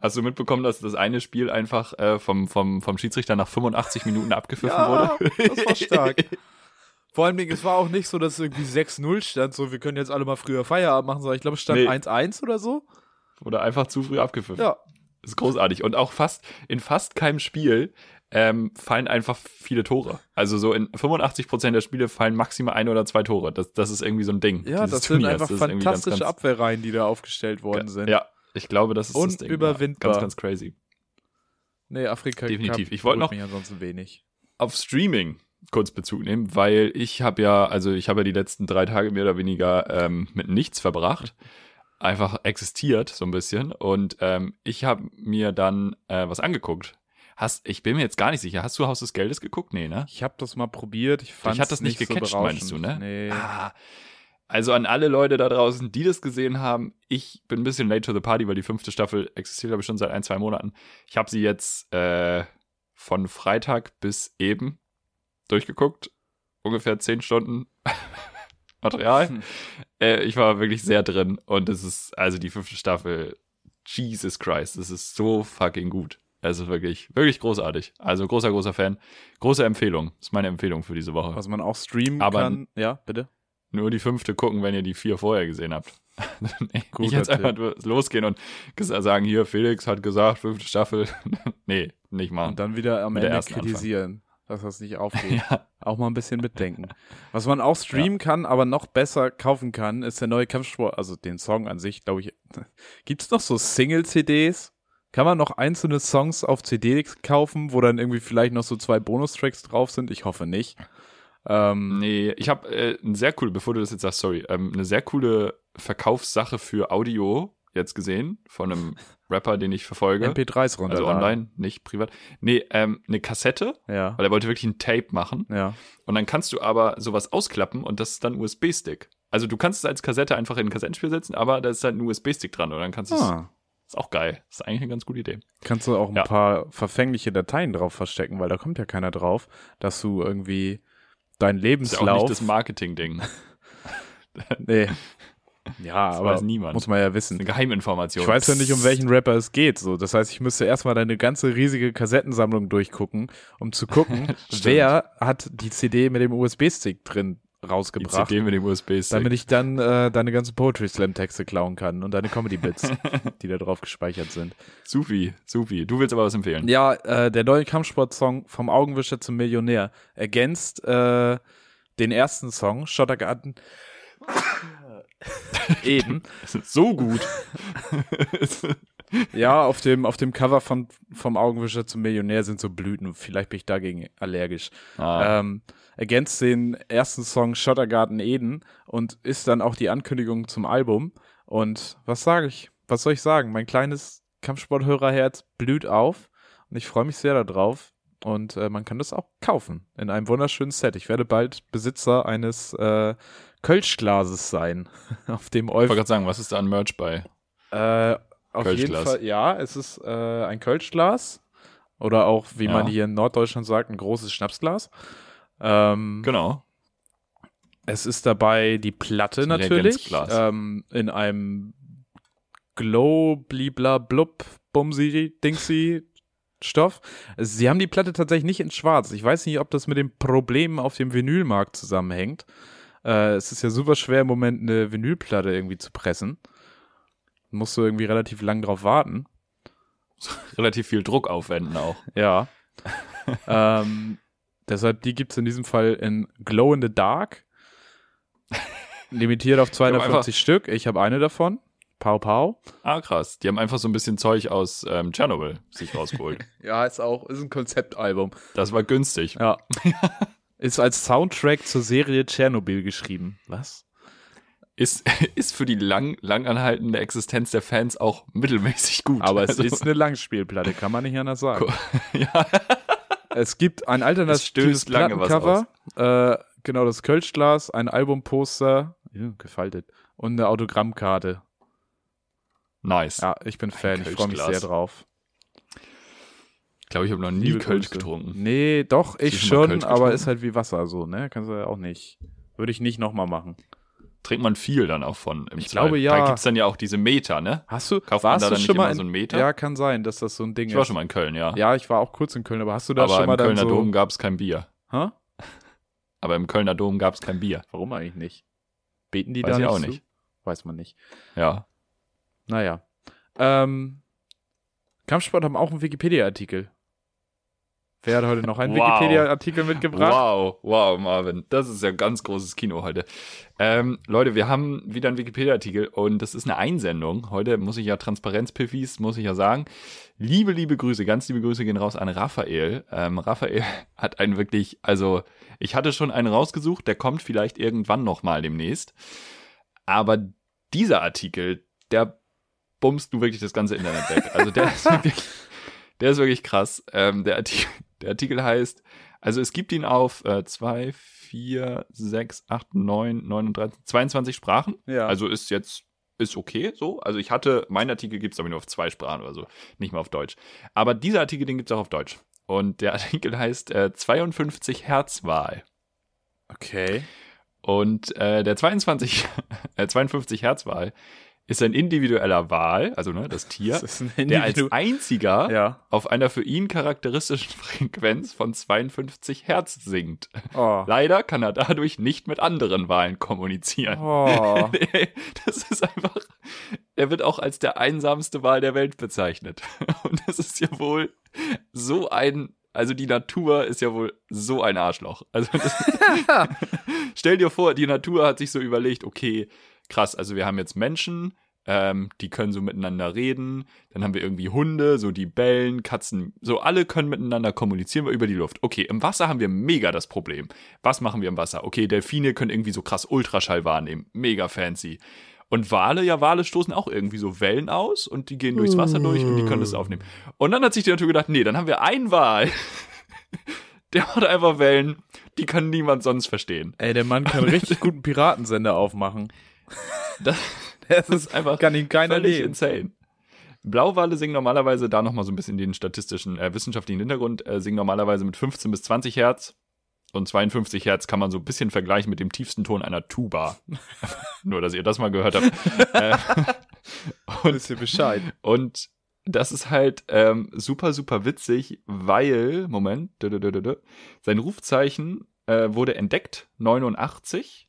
Hast du mitbekommen, dass das eine Spiel einfach äh, vom, vom, vom Schiedsrichter nach 85 Minuten abgepfiffen Ja, wurde? das war stark. Vor allem, es war auch nicht so, dass es irgendwie 6-0 stand, so wir können jetzt alle mal früher Feierabend machen, sondern ich glaube, es stand Nee. 1-1 oder so. Wurde einfach zu früh abgepfiffen. Ja. Das ist großartig. Und auch fast, in fast keinem Spiel ähm, fallen einfach viele Tore. Also so in 85% der Spiele fallen maximal ein oder zwei Tore. Das, das ist irgendwie so ein Ding. Ja, das sind einfach das fantastische ganz, ganz, Abwehrreihen, die da aufgestellt worden sind. Ja, ich glaube, das ist Unüberwindbar. das Ding. Ja, ganz, ganz crazy. Nee, Afrika Definitiv. Ich wollte noch mich ansonsten wenig. auf Streaming kurz Bezug nehmen, weil ich habe ja, also ich habe ja die letzten drei Tage mehr oder weniger ähm, mit nichts verbracht. Einfach existiert so ein bisschen. Und ähm, ich habe mir dann äh, was angeguckt. Hast, ich bin mir jetzt gar nicht sicher. Hast du Haus des Geldes geguckt? Nee, ne? Ich habe das mal probiert. Ich fand Ich hatte das nicht, nicht gecatcht, so meinst du, ne? Nee. Ah, also an alle Leute da draußen, die das gesehen haben, ich bin ein bisschen late to the party, weil die fünfte Staffel existiert, glaube ich, schon seit ein, zwei Monaten. Ich habe sie jetzt äh, von Freitag bis eben durchgeguckt. Ungefähr zehn Stunden Material. Hm. Äh, ich war wirklich sehr drin und es ist, also die fünfte Staffel, Jesus Christ, es ist so fucking gut. Es ist wirklich, wirklich großartig. Also großer, großer Fan. Große Empfehlung. Das ist meine Empfehlung für diese Woche. Was man auch streamen Aber- kann. Ja, bitte. Nur die fünfte gucken, wenn ihr die vier vorher gesehen habt. nee, Guter nicht jetzt einfach losgehen und sagen, hier, Felix hat gesagt, fünfte Staffel. nee, nicht machen. Und dann wieder am Mit Ende kritisieren, dass das nicht aufgeht. Ja. Auch mal ein bisschen mitdenken. Was man auch streamen kann, aber noch besser kaufen kann, ist der neue Kampfsport, also den Song an sich, glaube ich. Gibt's noch so Single-CDs? Kann man noch einzelne Songs auf CD kaufen, wo dann irgendwie vielleicht noch so zwei Bonustracks drauf sind? Ich hoffe nicht. Ähm, Nee, ich habe äh, eine sehr coole, bevor du das jetzt sagst, sorry, ähm, eine sehr coole Verkaufssache für Audio jetzt gesehen von einem Rapper, den ich verfolge. MP3s also runterladen. online, nicht privat. Nee, ähm, eine Kassette, Ja. weil er wollte wirklich ein Tape machen. Ja. Und dann kannst du aber sowas ausklappen und das ist dann USB-Stick. Also du kannst es als Kassette einfach in ein Kassettenspiel setzen, aber da ist halt ein USB-Stick dran und dann kannst du es. Ah. Ist auch geil. Ist eigentlich eine ganz gute Idee. Kannst du auch ein Ja. paar verfängliche Dateien drauf verstecken, weil da kommt ja keiner drauf, dass du irgendwie deinen Ist ja auch Lebenslauf. nicht das Marketing-Ding. nee. Ja, Das aber weiß niemand. muss man ja Eine wissen. Geheiminformation. Ich weiß ja nicht, um welchen Rapper es geht. So, das heißt, ich müsste erstmal deine ganze riesige Kassettensammlung durchgucken, um zu gucken, wer hat die CD mit dem USB-Stick drin Die rausgebracht, CD mit dem USB-Stick. damit ich dann äh, deine ganzen Poetry Slam Texte klauen kann und deine Comedy Bits, die da drauf gespeichert sind. Supi, supi. Du willst aber was empfehlen. Ja, äh, der neue Kampfsport-Song vom Augenwischer zum Millionär ergänzt äh, den ersten Song, Schottergarten. Eden. So gut. Ja, auf dem, auf dem Cover von, vom Augenwischer zum Millionär sind so Blüten. Vielleicht bin ich dagegen allergisch. ah, Ähm, ergänzt den ersten Song Schottergarten Eden und ist dann auch die Ankündigung zum Album. Und was sage ich? Was soll ich sagen? Mein kleines Kampfsporthörerherz blüht auf und ich freue mich sehr darauf. Und äh, man kann das auch kaufen in einem wunderschönen Set. Ich werde bald Besitzer eines äh, Kölschglases sein, auf dem ich wollte gerade sagen, was ist da an Merch bei? äh, auf jeden Kölschglas. Fall, ja, es ist äh, ein Kölschglas oder auch, wie Ja. man hier in Norddeutschland sagt, ein großes Schnapsglas. Ähm, Genau. es ist dabei die Platte natürlich ähm, in einem Glow blibla blub bumsi dingsi Stoff. Sie haben die Platte tatsächlich nicht in Schwarz. Ich weiß nicht, ob das mit den Problemen auf dem Vinylmarkt zusammenhängt. Äh, es ist ja super schwer im Moment eine Vinylplatte irgendwie zu pressen. Musst du irgendwie relativ lang drauf warten. Relativ viel Druck aufwenden auch. Ja. ähm, deshalb, die gibt's in diesem Fall in Glow in the Dark. Limitiert auf haben 250 Stück. Ich habe eine davon. Pau Pau. Ah, krass. Die haben einfach so ein bisschen Zeug aus ähm, Tschernobyl sich rausgeholt. Ja, ist auch, ist ein Konzeptalbum. Das war günstig. Ja. Ist als Soundtrack zur Serie Tschernobyl geschrieben. Was? Ist, ist für die lang, langanhaltende Existenz der Fans auch mittelmäßig gut. Aber es Also, ist eine Langspielplatte, kann man nicht anders sagen. ja, Es gibt ein alternatives Plattencover, äh, genau das Kölschglas, ein Albumposter, ja, gefaltet und eine Autogrammkarte. nice. Ja, ich bin Fan, ich freue mich sehr drauf. Ich glaube, ich habe noch nie Liebe Kölsch Grüße. getrunken. Nee, doch, ich schon aber ist halt wie Wasser so, ne? Kannst du ja auch nicht. Würde ich nicht nochmal machen. Trinkt man viel dann auch von im Ich Zweifel. glaube, ja. Da gibt's dann ja auch diese Meter, ne? Hast du, Kauft man warst da du dann schon nicht mal in, so einen Meter? Ja, kann sein, dass das so ein Ding Ich war ist. schon mal in Köln, ja. Ja, ich war auch kurz in Köln, aber hast du da Aber schon im mal dann Kölner so, Dom gab's kein Bier. Hä? Aber im Kölner Dom gab's kein Bier. Warum eigentlich nicht? Beten die Weiß da ich nicht auch zu? nicht. Weiß man nicht. Ja. Naja. Ähm, Kampfsport haben auch einen Wikipedia-Artikel. Wer hat heute noch einen Wow. Wikipedia-Artikel mitgebracht? Wow, wow, Marvin. Das ist ja ganz großes Kino heute. Ähm, Leute, wir haben wieder einen Wikipedia-Artikel und das ist eine Einsendung. Heute muss ich ja Transparenzpiffis, muss ich ja sagen. Liebe, liebe Grüße, ganz liebe Grüße gehen raus an Raphael. Ähm, Raphael hat einen wirklich, also ich hatte schon einen rausgesucht, der kommt vielleicht irgendwann nochmal demnächst. Aber dieser Artikel, der bummst du wirklich das ganze Internet weg. Also der ist wirklich, der ist wirklich krass. Ähm, der, Artikel, der Artikel heißt, also es gibt ihn auf äh, 2, 4, 6, 8, 9, 39, 22 Sprachen. Ja. Also ist jetzt, ist okay so. Also ich hatte, mein Artikel gibt es aber nur auf zwei Sprachen oder so, nicht mal auf Deutsch. Aber dieser Artikel, den gibt es auch auf Deutsch. Und der Artikel heißt äh, 52 Herzwahl. Okay. Und äh, der 22, äh, 52 Herzwahl ist ein individueller Wal, also ne, das Tier, Das ist ein der als einziger Ja. auf einer für ihn charakteristischen Frequenz von 52 Hertz singt. Oh. Leider kann er dadurch nicht mit anderen Wahlen kommunizieren. Oh. Das ist einfach, er wird auch als der einsamste Wal der Welt bezeichnet. Und das ist ja wohl so ein, also die Natur ist ja wohl so ein Arschloch. Also das, stell dir vor, die Natur hat sich so überlegt, okay, krass, also wir haben jetzt Menschen, ähm, die können so miteinander reden, dann haben wir irgendwie Hunde, so die bellen, Katzen, so alle können miteinander kommunizieren über die Luft. Okay, im Wasser haben wir mega das Problem. Was machen wir im Wasser? Okay, Delfine können irgendwie so krass Ultraschall wahrnehmen, mega fancy. Und Wale, ja, Wale stoßen auch irgendwie so Wellen aus und die gehen durchs Wasser durch und die können das aufnehmen. Und dann hat sich die Natur gedacht, nee, dann haben wir einen Wal, der macht einfach Wellen, die kann niemand sonst verstehen. Ey, der Mann kann richtig guten Piratensender aufmachen. Das, Das ist einfach kann ihn keiner völlig nehmen. insane. Blauwale singen normalerweise, da nochmal so ein bisschen den statistischen, äh, wissenschaftlichen Hintergrund, äh, singen normalerweise mit 15 bis 20 Hertz. Und 52 Hertz kann man so ein bisschen vergleichen mit dem tiefsten Ton einer Tuba. Nur, dass ihr das mal gehört habt. äh, Wisst ihr Bescheid. und das ist halt ähm, super, super witzig, weil, Moment, dö, dö, dö, sein Rufzeichen äh, wurde entdeckt, 89,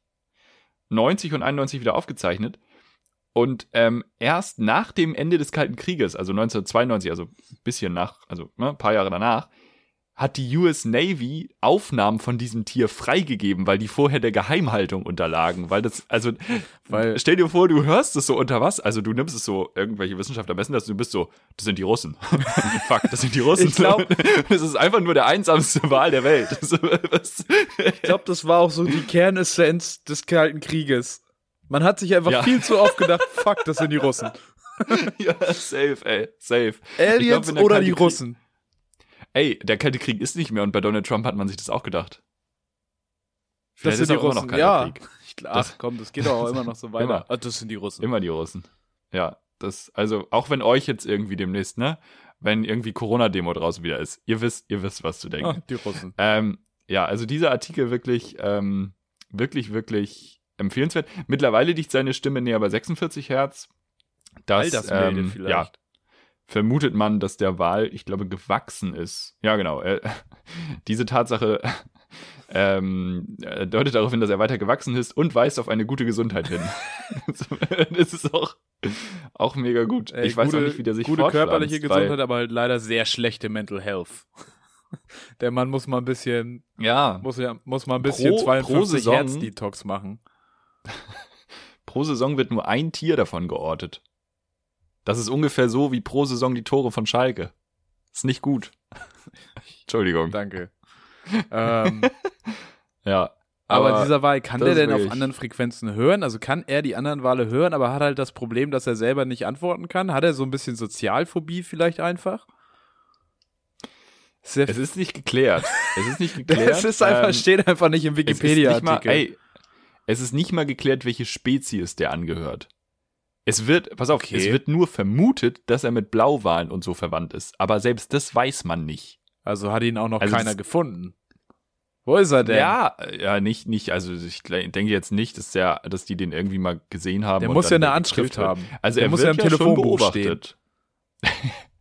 90 und 91 wieder aufgezeichnet. Und ähm, erst nach dem Ende des Kalten Krieges, also 1992, also ein bisschen nach, also ne, ein paar Jahre danach, hat die US Navy Aufnahmen von diesem Tier freigegeben, weil die vorher der Geheimhaltung unterlagen. Weil das, also, Weil- stell dir vor, du hörst es so unter was, also du nimmst es so, irgendwelche Wissenschaftler messen das, du bist so, das sind die Russen. Fuck, das sind die Russen. Ich glaub- das ist einfach nur der einsamste Wahl der Welt. Ich glaube, das war auch so die Kernessenz des Kalten Krieges. Man hat sich einfach Ja. viel zu oft gedacht, fuck, das sind die Russen. ja, safe, ey, safe. Aliens glaub, oder die Krieg- Russen? Ey, der Kalte Krieg ist nicht mehr und bei Donald Trump hat man sich das auch gedacht. Das Vielleicht sind ist die auch immer Russen. noch Kalter Ja. Krieg. Ach Das- komm, das geht doch auch immer noch so weiter. Immer. Ah, das sind die Russen. Immer die Russen. Ja, das, also auch wenn euch jetzt irgendwie demnächst, ne, wenn irgendwie Corona-Demo draußen wieder ist, ihr wisst, ihr wisst, was zu denken. Ah, die Russen. Ähm, ja, also dieser Artikel wirklich, ähm, wirklich, wirklich empfehlenswert. Mittlerweile liegt seine Stimme näher bei 46 Hertz. Das, Altersmilde ähm, vielleicht. Ja, vermutet man, dass der Wahl, ich glaube, gewachsen ist. Ja, genau. Äh, diese Tatsache ähm, äh, deutet darauf hin, dass er weiter gewachsen ist und weist auf eine gute Gesundheit hin. das ist auch, auch mega gut. Ey, ich weiß gute, auch nicht, wie der sich Gute körperliche Gesundheit, aber halt leider sehr schlechte Mental Health. Der Mann muss mal ein bisschen, Ja, muss ja, muss mal ein bisschen Pro- pro 52 Saison- Hertz Detox machen. pro Saison wird nur ein Tier davon geortet. Das ist ungefähr so wie pro Saison die Tore von Schalke. Ist nicht gut. Entschuldigung. Danke. ähm, Ja. aber, dieser Wal, kann der ist denn auf anderen Frequenzen hören? Also kann er die anderen Wale hören, aber hat halt das Problem, dass er selber nicht antworten kann? Hat er so ein bisschen Sozialphobie vielleicht einfach? Sehr es ist nicht geklärt. Es ist nicht geklärt. das ist einfach, ähm, steht einfach nicht im es ist nicht mal, Wikipedia-Artikel. ey, es ist nicht mal geklärt, welche Spezies der angehört. Es wird, pass auf, Okay. es wird nur vermutet, dass er mit Blauwalen und so verwandt ist. Aber selbst das weiß man nicht. Also hat ihn auch noch Also keiner gefunden. Wo ist er denn? Ja, ja, nicht, nicht, also ich denke jetzt nicht, dass der, dass die den irgendwie mal gesehen haben. Der muss ja eine Anschrift haben. Also Der er muss ja im schon Telefonbuch beobachtet.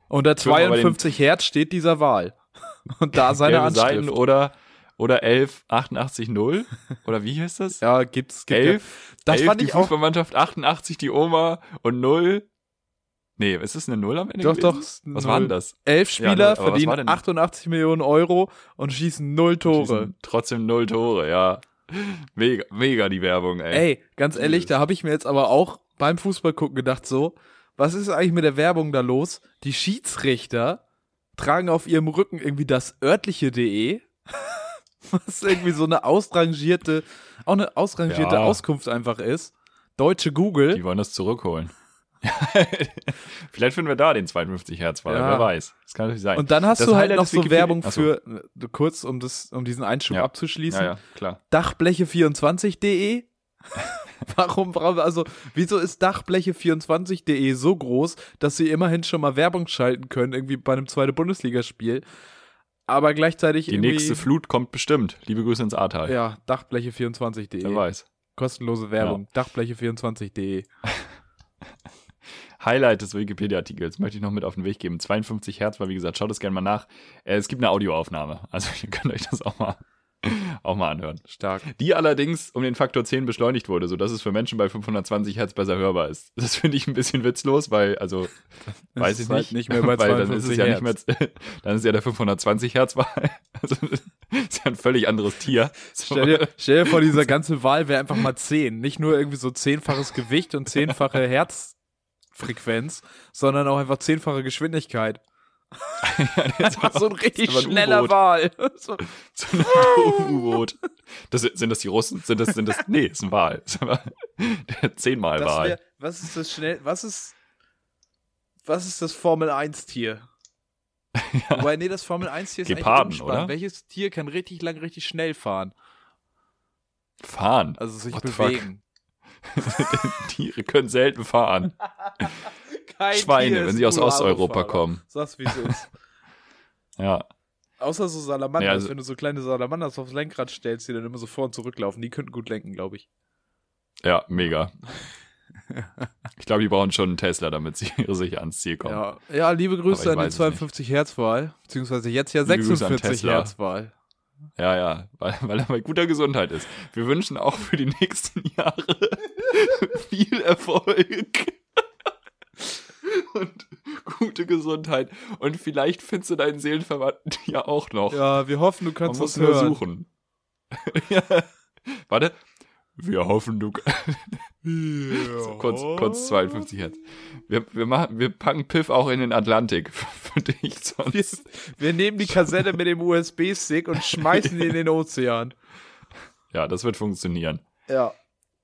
Unter Guck mal bei den 52 Hertz steht dieser Wal. Und da seine Anschrift. Seiten oder, oder 11 88 0 oder wie heißt das? ja, gibt's. Gibt 11, Das 11 fand die ich auch. Fußballmannschaft, 88 die Oma und 0 Nee, ist es eine Null am Ende? Doch, gewesen? doch. Was null. war denn das? Elf Ja, Spieler war verdienen denn- 88 Millionen Euro und schießen null Tore. Schießen Trotzdem null Tore, ja. Mega, mega die Werbung, ey. Ey, ganz ehrlich, da habe ich mir jetzt aber auch beim Fußball gucken gedacht, so, was ist eigentlich mit der Werbung da los? Die Schiedsrichter tragen auf ihrem Rücken irgendwie das örtliche.de, was irgendwie so eine ausrangierte, auch eine ausrangierte Ja. Auskunft einfach ist. Deutsche Google. Die wollen das zurückholen. Vielleicht finden wir da den 52 Hertz Wahl, Ja. wer weiß. Das kann natürlich sein. Und dann hast Das du halt noch so Wikipedia- Werbung Ach so. für, äh, kurz, um das, um diesen Einschub Ja. abzuschließen. ja, klar. Dachbleche24.de. warum, warum, also, wieso ist Dachbleche24.de so groß, dass sie immerhin schon mal Werbung schalten können, irgendwie bei einem zweiten Bundesligaspiel, aber gleichzeitig Die nächste Flut kommt bestimmt. Liebe Grüße ins Ahrtal. ja, Dachbleche24.de. Wer weiß. Kostenlose Werbung. Dachbleche24.de. Highlight des Wikipedia-Artikels möchte ich noch mit auf den Weg geben. 52 Hertz war, wie gesagt, schaut es gerne mal nach. Äh, es gibt eine Audioaufnahme. Also ihr könnt euch das auch mal, auch mal anhören. Stark. Die allerdings um den Faktor 10 beschleunigt wurde, sodass es für Menschen bei 520 Hertz besser hörbar ist. Das finde ich ein bisschen witzlos, weil, also, weiß ist ich halt nicht. nicht mehr bei weil dann ist es 52 ja nicht mehr, dann ist ja der 520 Hertz Wahl. Also, ist ja ein völlig anderes Tier. So. Stell dir, stell dir vor, dieser ganze Wahl wäre einfach mal 10. Nicht nur irgendwie so zehnfaches Gewicht und zehnfache Herzfrequenz, sondern auch einfach zehnfache Geschwindigkeit. Einfach so ein richtig ein schneller. Wahl. So. So ein U-Boot. Das, sind das die Russen? Sind das, sind das, nee, ist ein Wal. Wal. Zehnmal Das Wal. wär, was ist das schnell, was ist, was ist das Formel 1 Tier? Wobei, nee, das Formel 1 Tier ist Geparden, eigentlich oder? Welches Tier kann richtig lang, richtig schnell fahren? Fahren. Also sich What bewegen. Tiere können selten fahren. Kein Tier Schweine, ist wenn sie aus Osteuropa kommen. Sag's, wie es ist. Ja. Außer so Salamanders, Ja, also- wenn du so kleine Salamanders aufs Lenkrad stellst, die dann immer so vor und zurücklaufen, die könnten gut lenken, glaube ich. Ja, mega. Ich glaube, die brauchen schon einen Tesla, damit sie sicher ans Ziel kommen. Ja, ja liebe Grüße an die weiß es nicht. 52 Hertz Wahl, beziehungsweise jetzt ja Liebe Grüße an 46 Tesla. Hertz Wahl. Ja, ja, weil, weil er bei guter Gesundheit ist. Wir wünschen auch für die nächsten Jahre viel Erfolg und gute Gesundheit. Und vielleicht findest du deinen Seelenverwandten ja auch noch. Ja, wir hoffen, du kannst muss was nur hören. suchen. ja. Warte. Wir hoffen, du. So, kurz, kurz 52 Hertz. Wir, wir, machen, wir packen Piff auch in den Atlantik für, dich. Wir, Sonst. wir nehmen die Kassette mit dem USB-Stick und schmeißen die in den Ozean. Ja, das wird funktionieren. Ja.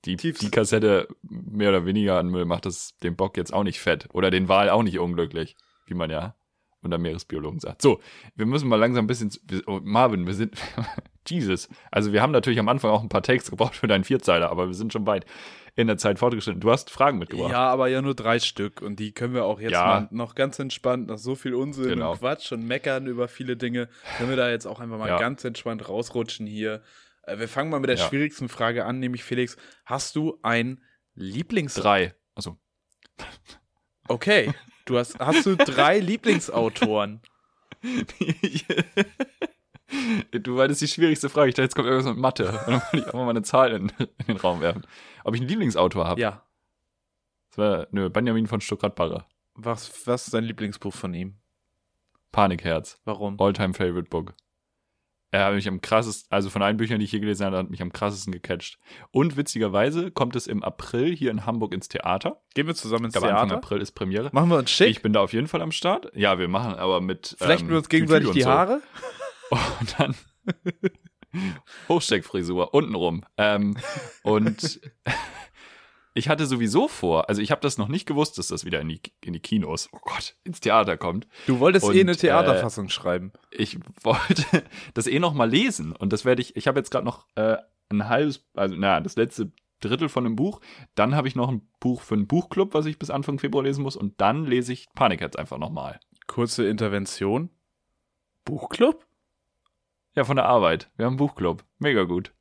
Die, die Kassette mehr oder weniger an Müll macht das den Bock jetzt auch nicht fett. Oder den Wal auch nicht unglücklich, wie man ja unter Meeresbiologen sagt. So, wir müssen mal langsam ein bisschen. Oh, Marvin, wir sind. Jesus. Also, wir haben natürlich am Anfang auch ein paar Takes gebraucht für deinen Vierzeiler, aber wir sind schon weit in der Zeit fortgeschritten. Du hast Fragen mitgebracht. Ja, aber ja nur drei Stück und die können wir auch jetzt Ja. mal noch ganz entspannt, nach so viel Unsinn Genau. und Quatsch und Meckern über viele Dinge, können wir da jetzt auch einfach mal Ja. ganz entspannt rausrutschen hier. Äh, Wir fangen mal mit der Ja. schwierigsten Frage an, nämlich Felix, hast du ein Lieblings... Drei. Also, Okay, du hast, hast du drei Lieblingsautoren? du war das die schwierigste Frage. Ich dachte, jetzt kommt irgendwas mit Mathe. Dann wollte ich einfach mal eine Zahl in, in den Raum werfen. Ob ich einen Lieblingsautor habe? Ja. Das war, nö, Benjamin von Stuttgart-Barre. Was, was ist dein Lieblingsbuch von ihm? Panikherz. Warum? All-time favorite book. Er hat mich am krassesten, also von allen Büchern, die ich hier gelesen habe, hat mich am krassesten gecatcht. Und witzigerweise kommt es im April hier in Hamburg ins Theater. Gehen wir zusammen ins Ich glaube, Anfang Theater? April ist Premiere. Machen wir uns schick? Ich bin da auf jeden Fall am Start. Ja, wir machen aber mit. Flechten ähm, wir uns gegenseitig die so. Haare? Und dann Hochsteckfrisur, untenrum. Ähm, und ich hatte sowieso vor, also ich habe das noch nicht gewusst, dass das wieder in die, in die Kinos, oh Gott, ins Theater kommt. Du wolltest Und, eh eine äh, Theaterfassung schreiben. Ich wollte das eh noch mal lesen und das werde ich, ich habe jetzt gerade noch äh, ein halbes, also naja, das letzte Drittel von einem Buch. Dann habe ich noch ein Buch für einen Buchclub, was ich bis Anfang Februar lesen muss und dann lese ich Panikherz einfach nochmal. Kurze Intervention. Buchclub? Ja, von der Arbeit. Wir haben einen Buchclub. Mega gut.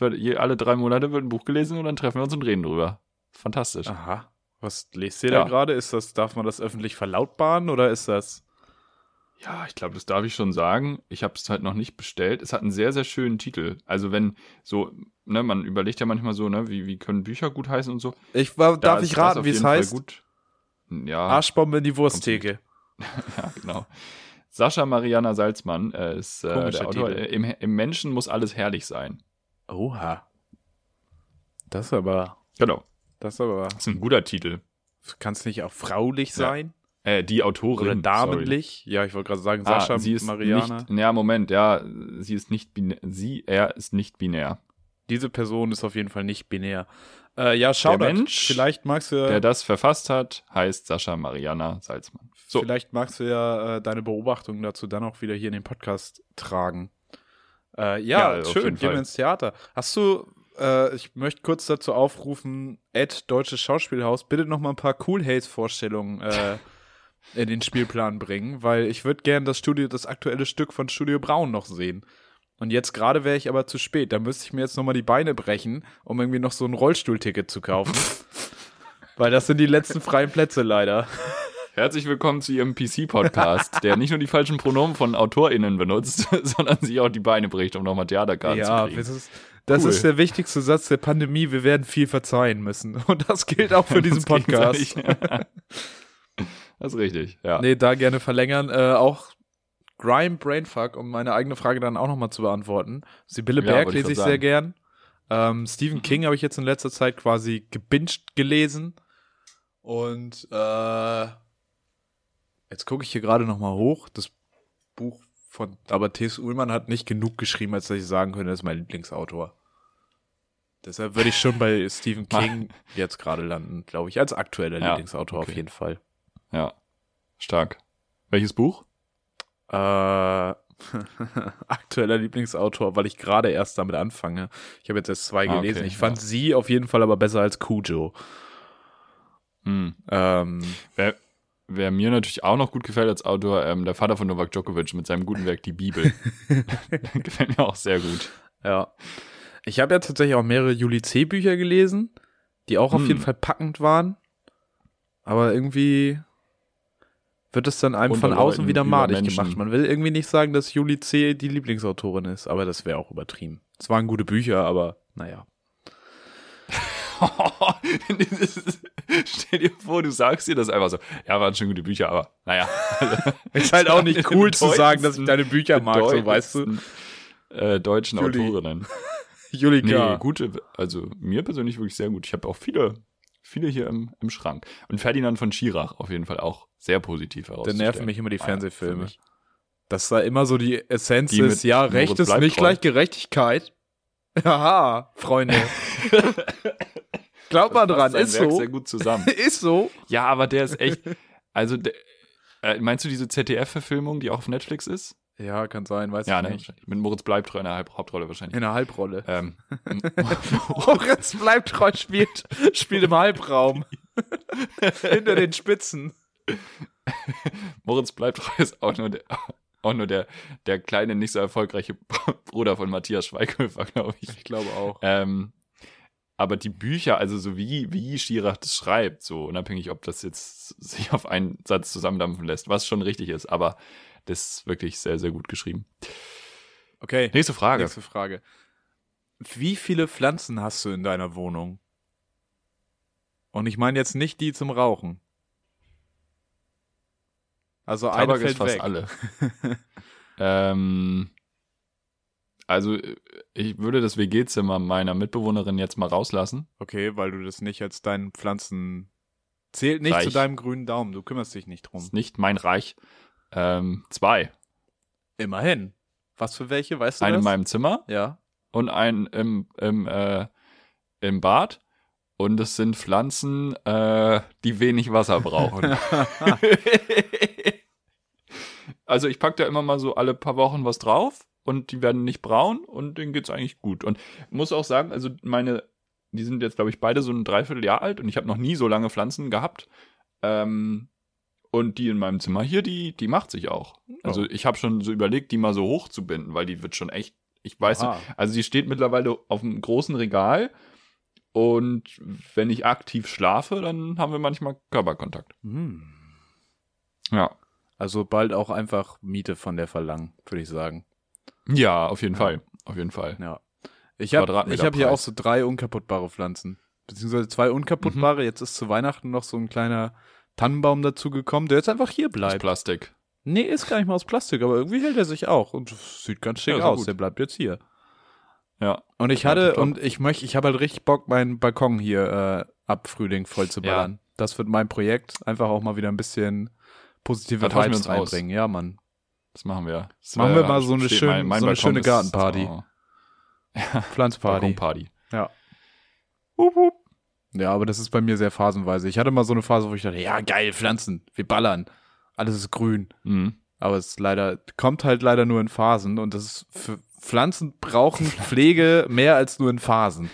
Wird alle drei Monate wird ein Buch gelesen und dann treffen wir uns und reden drüber. Fantastisch. Aha. Was lest ihr Ja. da gerade? Ist das, darf man das öffentlich verlautbaren oder ist das? Ja, ich glaube, das darf ich schon sagen. Ich habe es halt noch nicht bestellt. Es hat einen sehr, sehr schönen Titel. Also wenn so, ne, man überlegt ja manchmal so, ne, wie, wie können Bücher gut heißen und so. Ich war, Da darf ich raten, wie es Fall heißt? Gut. ja, Arschbombe in die Wursttheke. ja, genau. Sascha Mariana Salzmann äh, ist äh, der Autor. Titel. Im, Im Menschen muss alles herrlich sein. Oha. Das ist aber, Genau. das ist aber, Das ist ein guter Titel. kann es nicht auch fraulich sein? Äh, die Autorin. Oder sorry. damenlich? Ja, ich wollte gerade sagen, Sascha ah, sie ist Mariana. Nicht, ja, Moment, ja, sie ist nicht binär. Sie, er ist nicht binär. Diese Person ist auf jeden Fall nicht binär. Äh, ja, schau Mensch, Vielleicht magst du ja, Der das verfasst hat, heißt Sascha Mariana Salzmann. So, vielleicht magst du ja äh, deine Beobachtungen dazu dann auch wieder hier in den Podcast tragen. Äh, ja, Ja, schön, gehen wir ins Theater. Hast du, äh, ich möchte kurz dazu aufrufen, Ed Deutsches Schauspielhaus, bitte noch mal ein paar Cool Haze Vorstellungen äh, in den Spielplan bringen, weil ich würde gern das Studio, das aktuelle Stück von Studio Braun noch sehen. Und jetzt gerade wäre ich aber zu spät. Da müsste ich mir jetzt noch mal die Beine brechen, um irgendwie noch so ein Rollstuhlticket zu kaufen. weil das sind die letzten freien Plätze leider. Herzlich willkommen zu Ihrem PC-Podcast, der nicht nur die falschen Pronomen von AutorInnen benutzt, sondern sich auch die Beine bricht, um nochmal Theaterkarten Ja, zu kriegen. das ist, das Cool. ist der wichtigste Satz der Pandemie. Wir werden viel verzeihen müssen. Und das gilt auch für diesen Podcast. das ist richtig, ja. Nee, da gerne verlängern. Äh, auch Grime Brainfuck, um meine eigene Frage dann auch nochmal zu beantworten. Sibylle Ja, Berg lese ich grad sehr sagen. gern. Ähm, Stephen King habe ich jetzt in letzter Zeit quasi gebinged gelesen. Und äh, jetzt gucke ich hier gerade nochmal hoch. Das Buch von, aber T.S. Ullmann hat nicht genug geschrieben, als dass ich sagen könnte, das ist mein Lieblingsautor. Deshalb würde ich schon bei Stephen King jetzt gerade landen, glaube ich, als aktueller Ja, Lieblingsautor auf okay. jeden Fall. ja. Stark. Welches Buch? Äh, aktueller Lieblingsautor, weil ich gerade erst damit anfange. Ich habe jetzt erst zwei Ah, gelesen. okay, ich fand ja. sie auf jeden Fall aber besser als Cujo. Hm. Ähm, Wer, wer mir natürlich auch noch gut gefällt als Autor, ähm, der Vater von Novak Djokovic mit seinem guten Werk Die Bibel. gefällt mir auch sehr gut. ja. Ich habe ja tatsächlich auch mehrere Juli C. Bücher gelesen, die auch auf Hm. jeden Fall packend waren. Aber irgendwie wird es dann einem Unter von außen wieder madig gemacht. Man will irgendwie nicht sagen, dass Juli C. die Lieblingsautorin ist, aber das wäre auch übertrieben. Es waren gute Bücher, aber naja. Stell dir vor, du sagst dir das einfach so. Ja, waren schon gute Bücher, aber naja. Ist halt auch nicht cool zu sagen, dass ich deine Bücher mag, so weißt du. Äh, deutschen Juli. Autorinnen. Julika. Nee, gute, also mir persönlich wirklich sehr gut. Ich habe auch viele, viele hier im, im Schrank. Und Ferdinand von Schirach auf jeden Fall auch sehr positiv Da herauszustellen. nerven mich immer die Ah, Fernsehfilme. mich. Dass da immer so die Essenz Die ist, ja, Recht ist nicht gleich Gerechtigkeit. Haha, Freunde. Glaubt mal dran, ist Werk so. sehr gut zusammen. Ist so. ja, aber der ist echt, also der, äh, meinst du diese ZDF-Verfilmung, die auch auf Netflix ist? Ja, kann sein, weiß Ja, ich ne? nicht. Mit Moritz Bleibtreu in der Halb Hauptrolle wahrscheinlich. In der Halbrolle. Ähm, Moritz bleibt treu, spielt, spielt im Halbraum. Hinter den Spitzen. Moritz Bleibtreu ist auch nur der, auch nur der, der kleine, nicht so erfolgreiche Bruder von Matthias Schweighöfer, glaube ich. Ich glaube auch. Ähm, aber die Bücher, also so wie, wie Schirach das schreibt, so unabhängig, ob das jetzt sich auf einen Satz zusammendampfen lässt, was schon richtig ist, aber das ist wirklich sehr, sehr gut geschrieben. Okay, Nächste Frage. nächste Frage. Wie viele Pflanzen hast du in deiner Wohnung? Und ich meine jetzt nicht die zum Rauchen. Also eine Tabak fällt ist fast weg. alle. ähm, also äh, ich würde das WG-Zimmer meiner Mitbewohnerin jetzt mal rauslassen. Okay, weil du das nicht als deinen Pflanzen zählt nicht Reich. zu deinem grünen Daumen. Du kümmerst dich nicht drum. Ist nicht mein Reich. Ähm, zwei. Immerhin. Was für welche, weißt du Einen in das? meinem Zimmer ja. und einen im, im, äh, im Bad. Und es sind Pflanzen, äh, die wenig Wasser brauchen. also ich packe da immer mal so alle paar Wochen was drauf und die werden nicht braun und denen geht's eigentlich gut. Und muss auch sagen, also meine, die sind jetzt, glaube ich, beide so ein Dreivierteljahr alt und ich habe noch nie so lange Pflanzen gehabt. Ähm, und die in meinem Zimmer hier, die, die macht sich auch. Also Oh. ich habe schon so überlegt, die mal so hochzubinden, weil die wird schon echt, ich weiß, Aha. also die steht mittlerweile auf einem großen Regal und wenn ich aktiv schlafe, dann haben wir manchmal Körperkontakt. Hm. Ja. Also bald auch einfach Miete von der verlangen, würde ich sagen. Ja, auf jeden Ja. Fall. Auf jeden Fall. Ja. Ich habe ich hab hier auch so drei unkaputtbare Pflanzen. Beziehungsweise zwei unkaputtbare. Mhm. Jetzt ist zu Weihnachten noch so ein kleiner Tannenbaum dazu gekommen, der jetzt einfach hier Aus bleibt. Plastik. Nee, ist gar nicht mal aus Plastik, aber irgendwie hält er sich auch und sieht ganz schick Ja, aus. gut. Der bleibt jetzt hier. Ja. Und ich Ja, hatte, und ich möchte, ich habe halt richtig Bock, meinen Balkon hier äh, ab Frühling voll zu Ja. ballern. Das wird mein Projekt. Einfach auch mal wieder ein bisschen positive Da Vibes uns aus. reinbringen. Ja, Mann. Das machen wir. Das Machen wir mal so eine schöne- mein- mein so eine schöne Gartenparty. Oh, Pflanzparty. Balkonparty. Ja. Wup, wup. Ja, aber das ist bei mir sehr phasenweise. Ich hatte mal so eine Phase, wo ich dachte, ja, geil, Pflanzen, wir ballern. Alles ist grün. Mhm. Aber es leider, kommt halt leider nur in Phasen und das ist für Pflanzen brauchen Pflege mehr als nur in Phasen.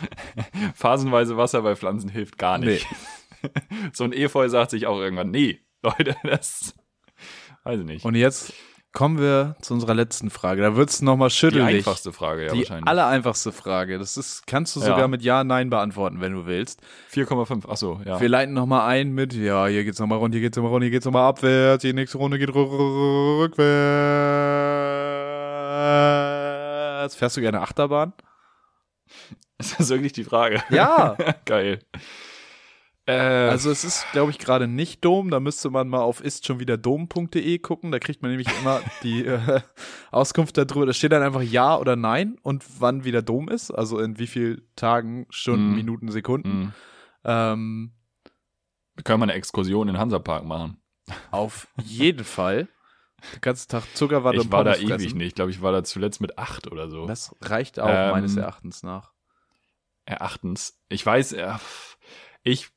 Phasenweise Wasser bei Pflanzen hilft gar nicht. so ein Efeu sagt sich auch irgendwann, nee, Leute, das weiß ich nicht. Und jetzt kommen wir zu unserer letzten Frage. Da wird's noch nochmal die schüttelig. einfachste Frage, ja, Die wahrscheinlich. allereinfachste Frage. Das ist, kannst du Ja. sogar mit Ja, Nein beantworten, wenn du willst. 4,5, achso, ja. Wir leiten nochmal ein mit, ja, hier geht's nochmal rund, hier geht's nochmal rund, hier geht's nochmal abwärts, die nächste Runde geht rückwärts. Fährst du gerne Achterbahn? Ist das wirklich die Frage? Ja. Geil. Äh, Also es ist, glaube ich, gerade nicht Dom. Da müsste man mal auf istschonwiederdom.de gucken. Da kriegt man nämlich immer die äh, Auskunft darüber. Da steht dann einfach Ja oder Nein und wann wieder Dom ist. Also in wie viel Tagen, Stunden, Mhm. Minuten, Sekunden. mh. Ähm, wir können mal eine Exkursion in den Hansapark machen. auf jeden Fall. Den ganzen Tag Zuckerwatte ich und war da Pommes ewig nicht. Ich glaube, ich war da zuletzt mit acht oder so. Das reicht auch Ähm, meines Erachtens nach. Erachtens. Ich weiß, äh, ich,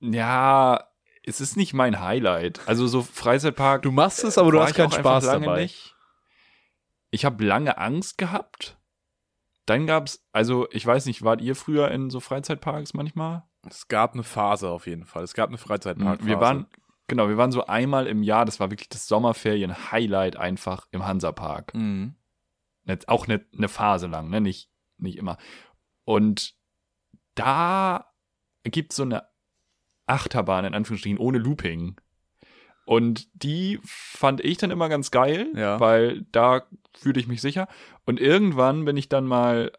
ja, es ist nicht mein Highlight. Also so Freizeitpark. Du machst es, aber du hast keinen Spaß lange dabei. Nicht. Ich habe lange Angst gehabt. Dann gab's, also ich weiß nicht, wart ihr früher in so Freizeitparks manchmal? Es gab eine Phase auf jeden Fall. Es gab eine Freizeitparkphase. Wir waren, genau, wir waren so einmal im Jahr, das war wirklich das Sommerferien-Highlight einfach im Hansapark. Mhm. Auch eine, eine Phase lang, ne? Nicht, nicht immer. Und da gibt's so eine Achterbahn, in Anführungsstrichen, ohne Looping. Und die fand ich dann immer ganz geil, Ja. weil da fühlte ich mich sicher. Und irgendwann bin ich dann mal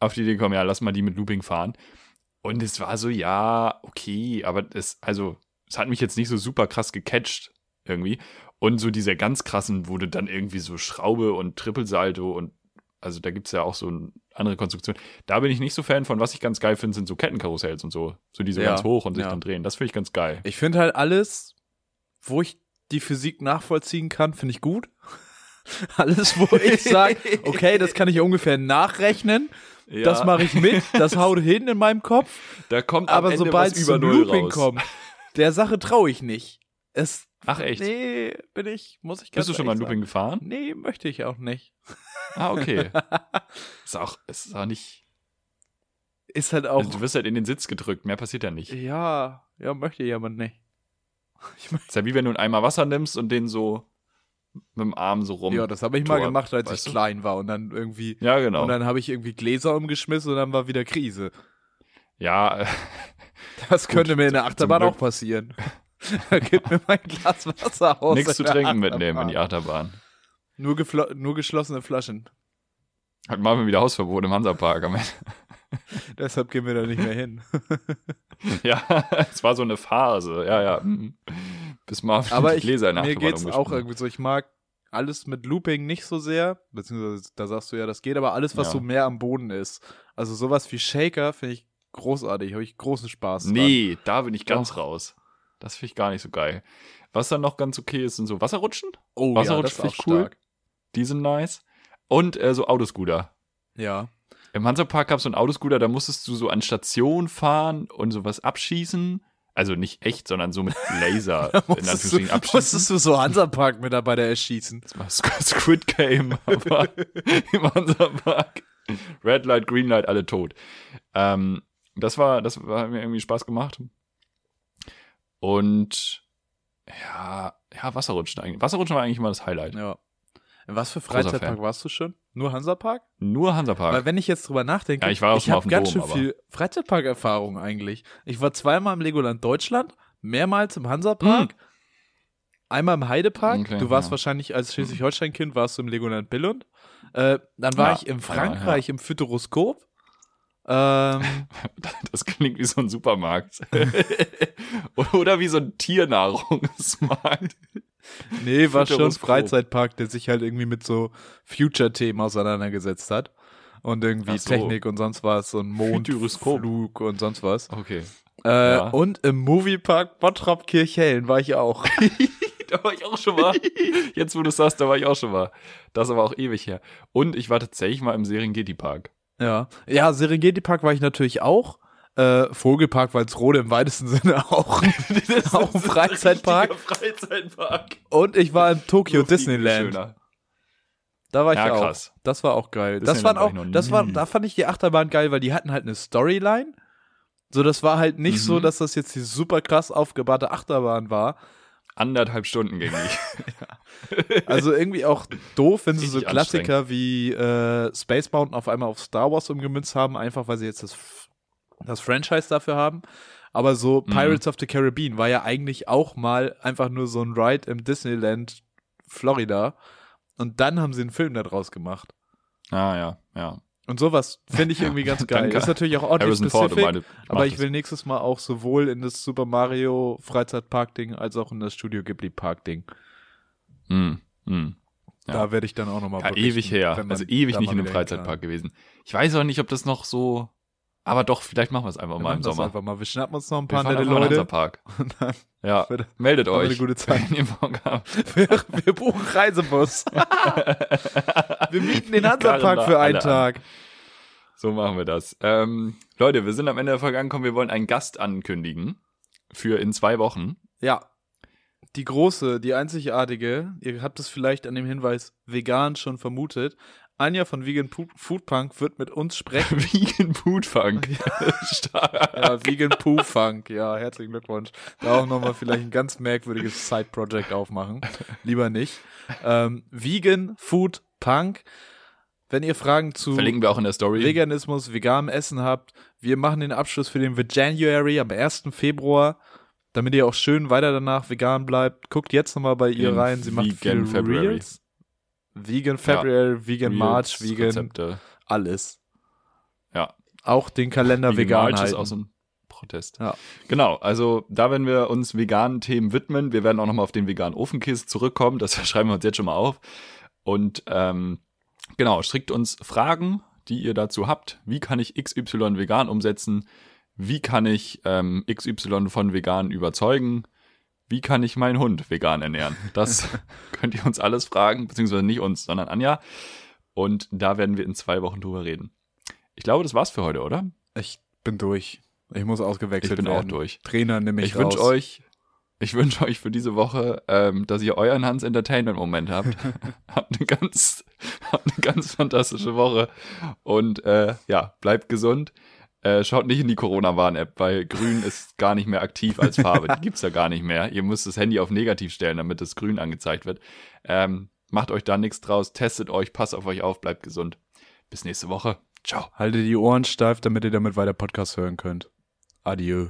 auf die Idee gekommen, ja, lass mal die mit Looping fahren. Und es war so, ja, okay, aber es, also, es hat mich jetzt nicht so super krass gecatcht irgendwie. Und so diese ganz krassen wurde dann irgendwie so Schraube und Trippelsalto und also da gibt's ja auch so eine andere Konstruktion. Da bin ich nicht so Fan von. Was ich ganz geil finde, sind so Kettenkarussells und so. So diese Ja, ganz hoch und sich ja. dann drehen. Das finde ich ganz geil. Ich finde halt alles, wo ich die Physik nachvollziehen kann, finde ich gut. Alles, wo ich sage, okay, das kann ich ungefähr nachrechnen, das mache ich mit, das haut hin in meinem Kopf, Da kommt aber sobald es über zum Looping raus. kommt, der Sache traue ich nicht. Es, Ach echt? nee, bin ich, muss ich ganz Bist du schon mal ehrlich Looping gefahren? sagen. Nee, möchte ich auch nicht. Ah, okay. ist auch, ist auch nicht. Ist halt auch, Also du wirst halt in den Sitz gedrückt, mehr passiert ja nicht. ja, ja, möchte aber nicht. Ich möchte Ist ja wie wenn du einen Eimer Wasser nimmst und den so mit dem Arm so rum. Ja, das habe ich mal Tor, gemacht, als ich du? klein war und dann irgendwie Ja, genau. und dann habe ich irgendwie Gläser umgeschmissen und dann war wieder Krise. ja, äh, Das könnte mir in der Achterbahn auch passieren. Gib mir mein Glas Wasser aus. nichts zu trinken mitnehmen in die Achterbahn. Nur, nur geschlossene Flaschen. Hat wir wieder Hausverbot im Hansapark am Ende. Deshalb gehen wir da nicht mehr hin. Ja, es war so eine Phase. Ja, ja. mhm. Bis mal Aber die ich, Gläser der mir Achterbahn geht's auch irgendwie so. Ich mag alles mit Looping nicht so sehr, beziehungsweise da sagst du ja, das geht, aber alles, was Ja. so mehr am Boden ist. Also sowas wie Shaker finde ich großartig, habe ich großen Spaß dran. Nee, da bin ich ganz Doch. raus. Das finde ich gar nicht so geil. Was dann noch ganz okay ist, sind so Wasserrutschen. Oh, Wasserrutsch ja, das finde ist ich auch cool. stark. Die sind nice. Und äh, so Autoscooter. Ja. Im Hansapark gab es so einen Autoscooter, da musstest du so an Station fahren und sowas abschießen. Also nicht echt, sondern so mit Laser in Musstest du, Anführungsstrichen abschießen. musstest du so Hansapark-Mitarbeiter erschießen. Das war Squ- Squid Game, aber im Hansapark. Red Light, Green Light, alle tot. Ähm, das war, das war, hat mir irgendwie Spaß gemacht. Und ja, ja, Wasserrutschen eigentlich. Wasserrutschen war eigentlich immer das Highlight. Ja. In was für Freizeitpark warst du schon? Nur Hansapark? Nur Hansapark. Weil wenn ich jetzt drüber nachdenke, Ja, ich war auch ich habe ganz Dom, schön viel Freizeitpark-Erfahrung eigentlich. Ich war zweimal im Legoland Deutschland, mehrmals im Hansapark, einmal im Heidepark. Hm. Okay, du warst ja. wahrscheinlich als Schleswig-Holstein-Kind warst du im Legoland Billund. Äh, dann war Ja, ich in Frankreich im Futuroskop. Ähm, Das klingt wie so ein Supermarkt. Oder wie so ein Tiernahrungsmarkt. nee, war schon Pro. Freizeitpark, der sich halt irgendwie mit so Future-Themen auseinandergesetzt hat. Und irgendwie so. Technik und sonst was und. Mondflug und sonst was. Okay. Äh, Ja. Und im Moviepark Bottrop Kirchhellen war ich auch. Da war ich auch schon mal. Jetzt, wo du sagst, da war ich auch schon mal. Das ist aber auch ewig her. Und ich war tatsächlich mal im Serengeti-Park. Ja. Ja, Serengeti Park war ich natürlich auch. Äh, Vogelpark Walsrode im weitesten Sinne auch. auch ein Freizeitpark. Freizeitpark. Und ich war im Tokyo Disneyland. schöner. Da war ich Ja, auch. krass. Das war auch geil. Das waren war auch, das war, da fand ich die Achterbahn geil, weil die hatten halt eine Storyline. So, das war halt nicht Mhm. so, dass das jetzt die super krass aufgebaute Achterbahn war. Anderthalb Stunden ging ich. Also irgendwie auch doof, wenn sie so Klassiker wie äh, Space Mountain auf einmal auf Star Wars umgemünzt haben, einfach weil sie jetzt das, das Franchise dafür haben. Aber so Mhm. Pirates of the Caribbean war ja eigentlich auch mal einfach nur so ein Ride im Disneyland Florida. Und dann haben sie einen Film daraus gemacht. Ah, ja, ja. Und sowas finde ich irgendwie ganz geil. Ist natürlich auch ordentlich Harrison Ford specific, meinte, ich aber ich will nächstes Mal auch sowohl in das Super Mario Freizeitpark-Ding als auch in das Studio Ghibli Park-Ding. Hm, hm. Ja. Da werde ich dann auch nochmal Ja, ewig her. Also ewig nicht in einem Freizeitpark gewesen. Ich weiß auch nicht, ob das noch so. Aber doch, vielleicht machen wir es einfach Wir mal im Sommer. Einfach mal. Wir schnappen uns noch ein paar nette Leute. Hansapark. Und dann Ja, wird- meldet euch. eine gute Zeit. wenn ihr Bock habt. wir, wir buchen Reisebus. wir mieten den Hansapark für einen Tag. So machen wir das. Ähm, Leute, wir sind am Ende der Folge angekommen. Wir wollen einen Gast ankündigen. Für in zwei Wochen. Ja. Die große, die einzigartige, ihr habt es vielleicht an dem Hinweis vegan schon vermutet. Anja von Vegan Pu- Food Punk wird mit uns sprechen. Vegan Food Funk. Stark. Ja, Vegan Poo Funk. Ja, herzlichen Glückwunsch. Da auch nochmal vielleicht ein ganz merkwürdiges Side-Project aufmachen. Lieber nicht. Ähm, Vegan Food Punk. Wenn ihr Fragen zu Verlinken wir auch in der Story. Veganismus, veganem Essen habt, wir machen den Abschluss für den January am 1. Februar, damit ihr auch schön weiter danach vegan bleibt. Guckt jetzt nochmal bei ihr rein. Sie macht viele February. Reels. Vegan February, Vegan March, Vegan Rezepte. alles. Ja. Auch den Kalender vegan, March ist halten. auch so ein Protest. Ja. Genau, also da werden wir uns veganen Themen widmen. Wir werden auch nochmal auf den veganen Ofenkäse zurückkommen. Das schreiben wir uns jetzt schon mal auf. Und ähm, genau, schickt uns Fragen, die ihr dazu habt. Wie kann ich XY vegan umsetzen? Wie kann ich ähm, XY von vegan überzeugen? Wie kann ich meinen Hund vegan ernähren? Das könnt ihr uns alles fragen, beziehungsweise nicht uns, sondern Anja. Und da werden wir in zwei Wochen drüber reden. Ich glaube, das war's für heute, oder? Ich bin durch. Ich muss ausgewechselt Ich bin auch werden. durch. Trainer nehme ich, Ich wünsche euch, ich wünsche euch für diese Woche, ähm, dass ihr euren Hans Entertainment Moment habt. habt eine ganz, habt eine ganz fantastische Woche und äh, ja, bleibt gesund. Äh, schaut nicht in die Corona-Warn-App, weil Grün ist gar nicht mehr aktiv als Farbe. Die gibt's ja gar nicht mehr. Ihr müsst das Handy auf negativ stellen, damit das Grün angezeigt wird. Ähm, macht euch da nichts draus, testet euch, passt auf euch auf, bleibt gesund. Bis nächste Woche. Ciao. Haltet die Ohren steif, damit ihr damit weiter Podcast hören könnt. Adieu.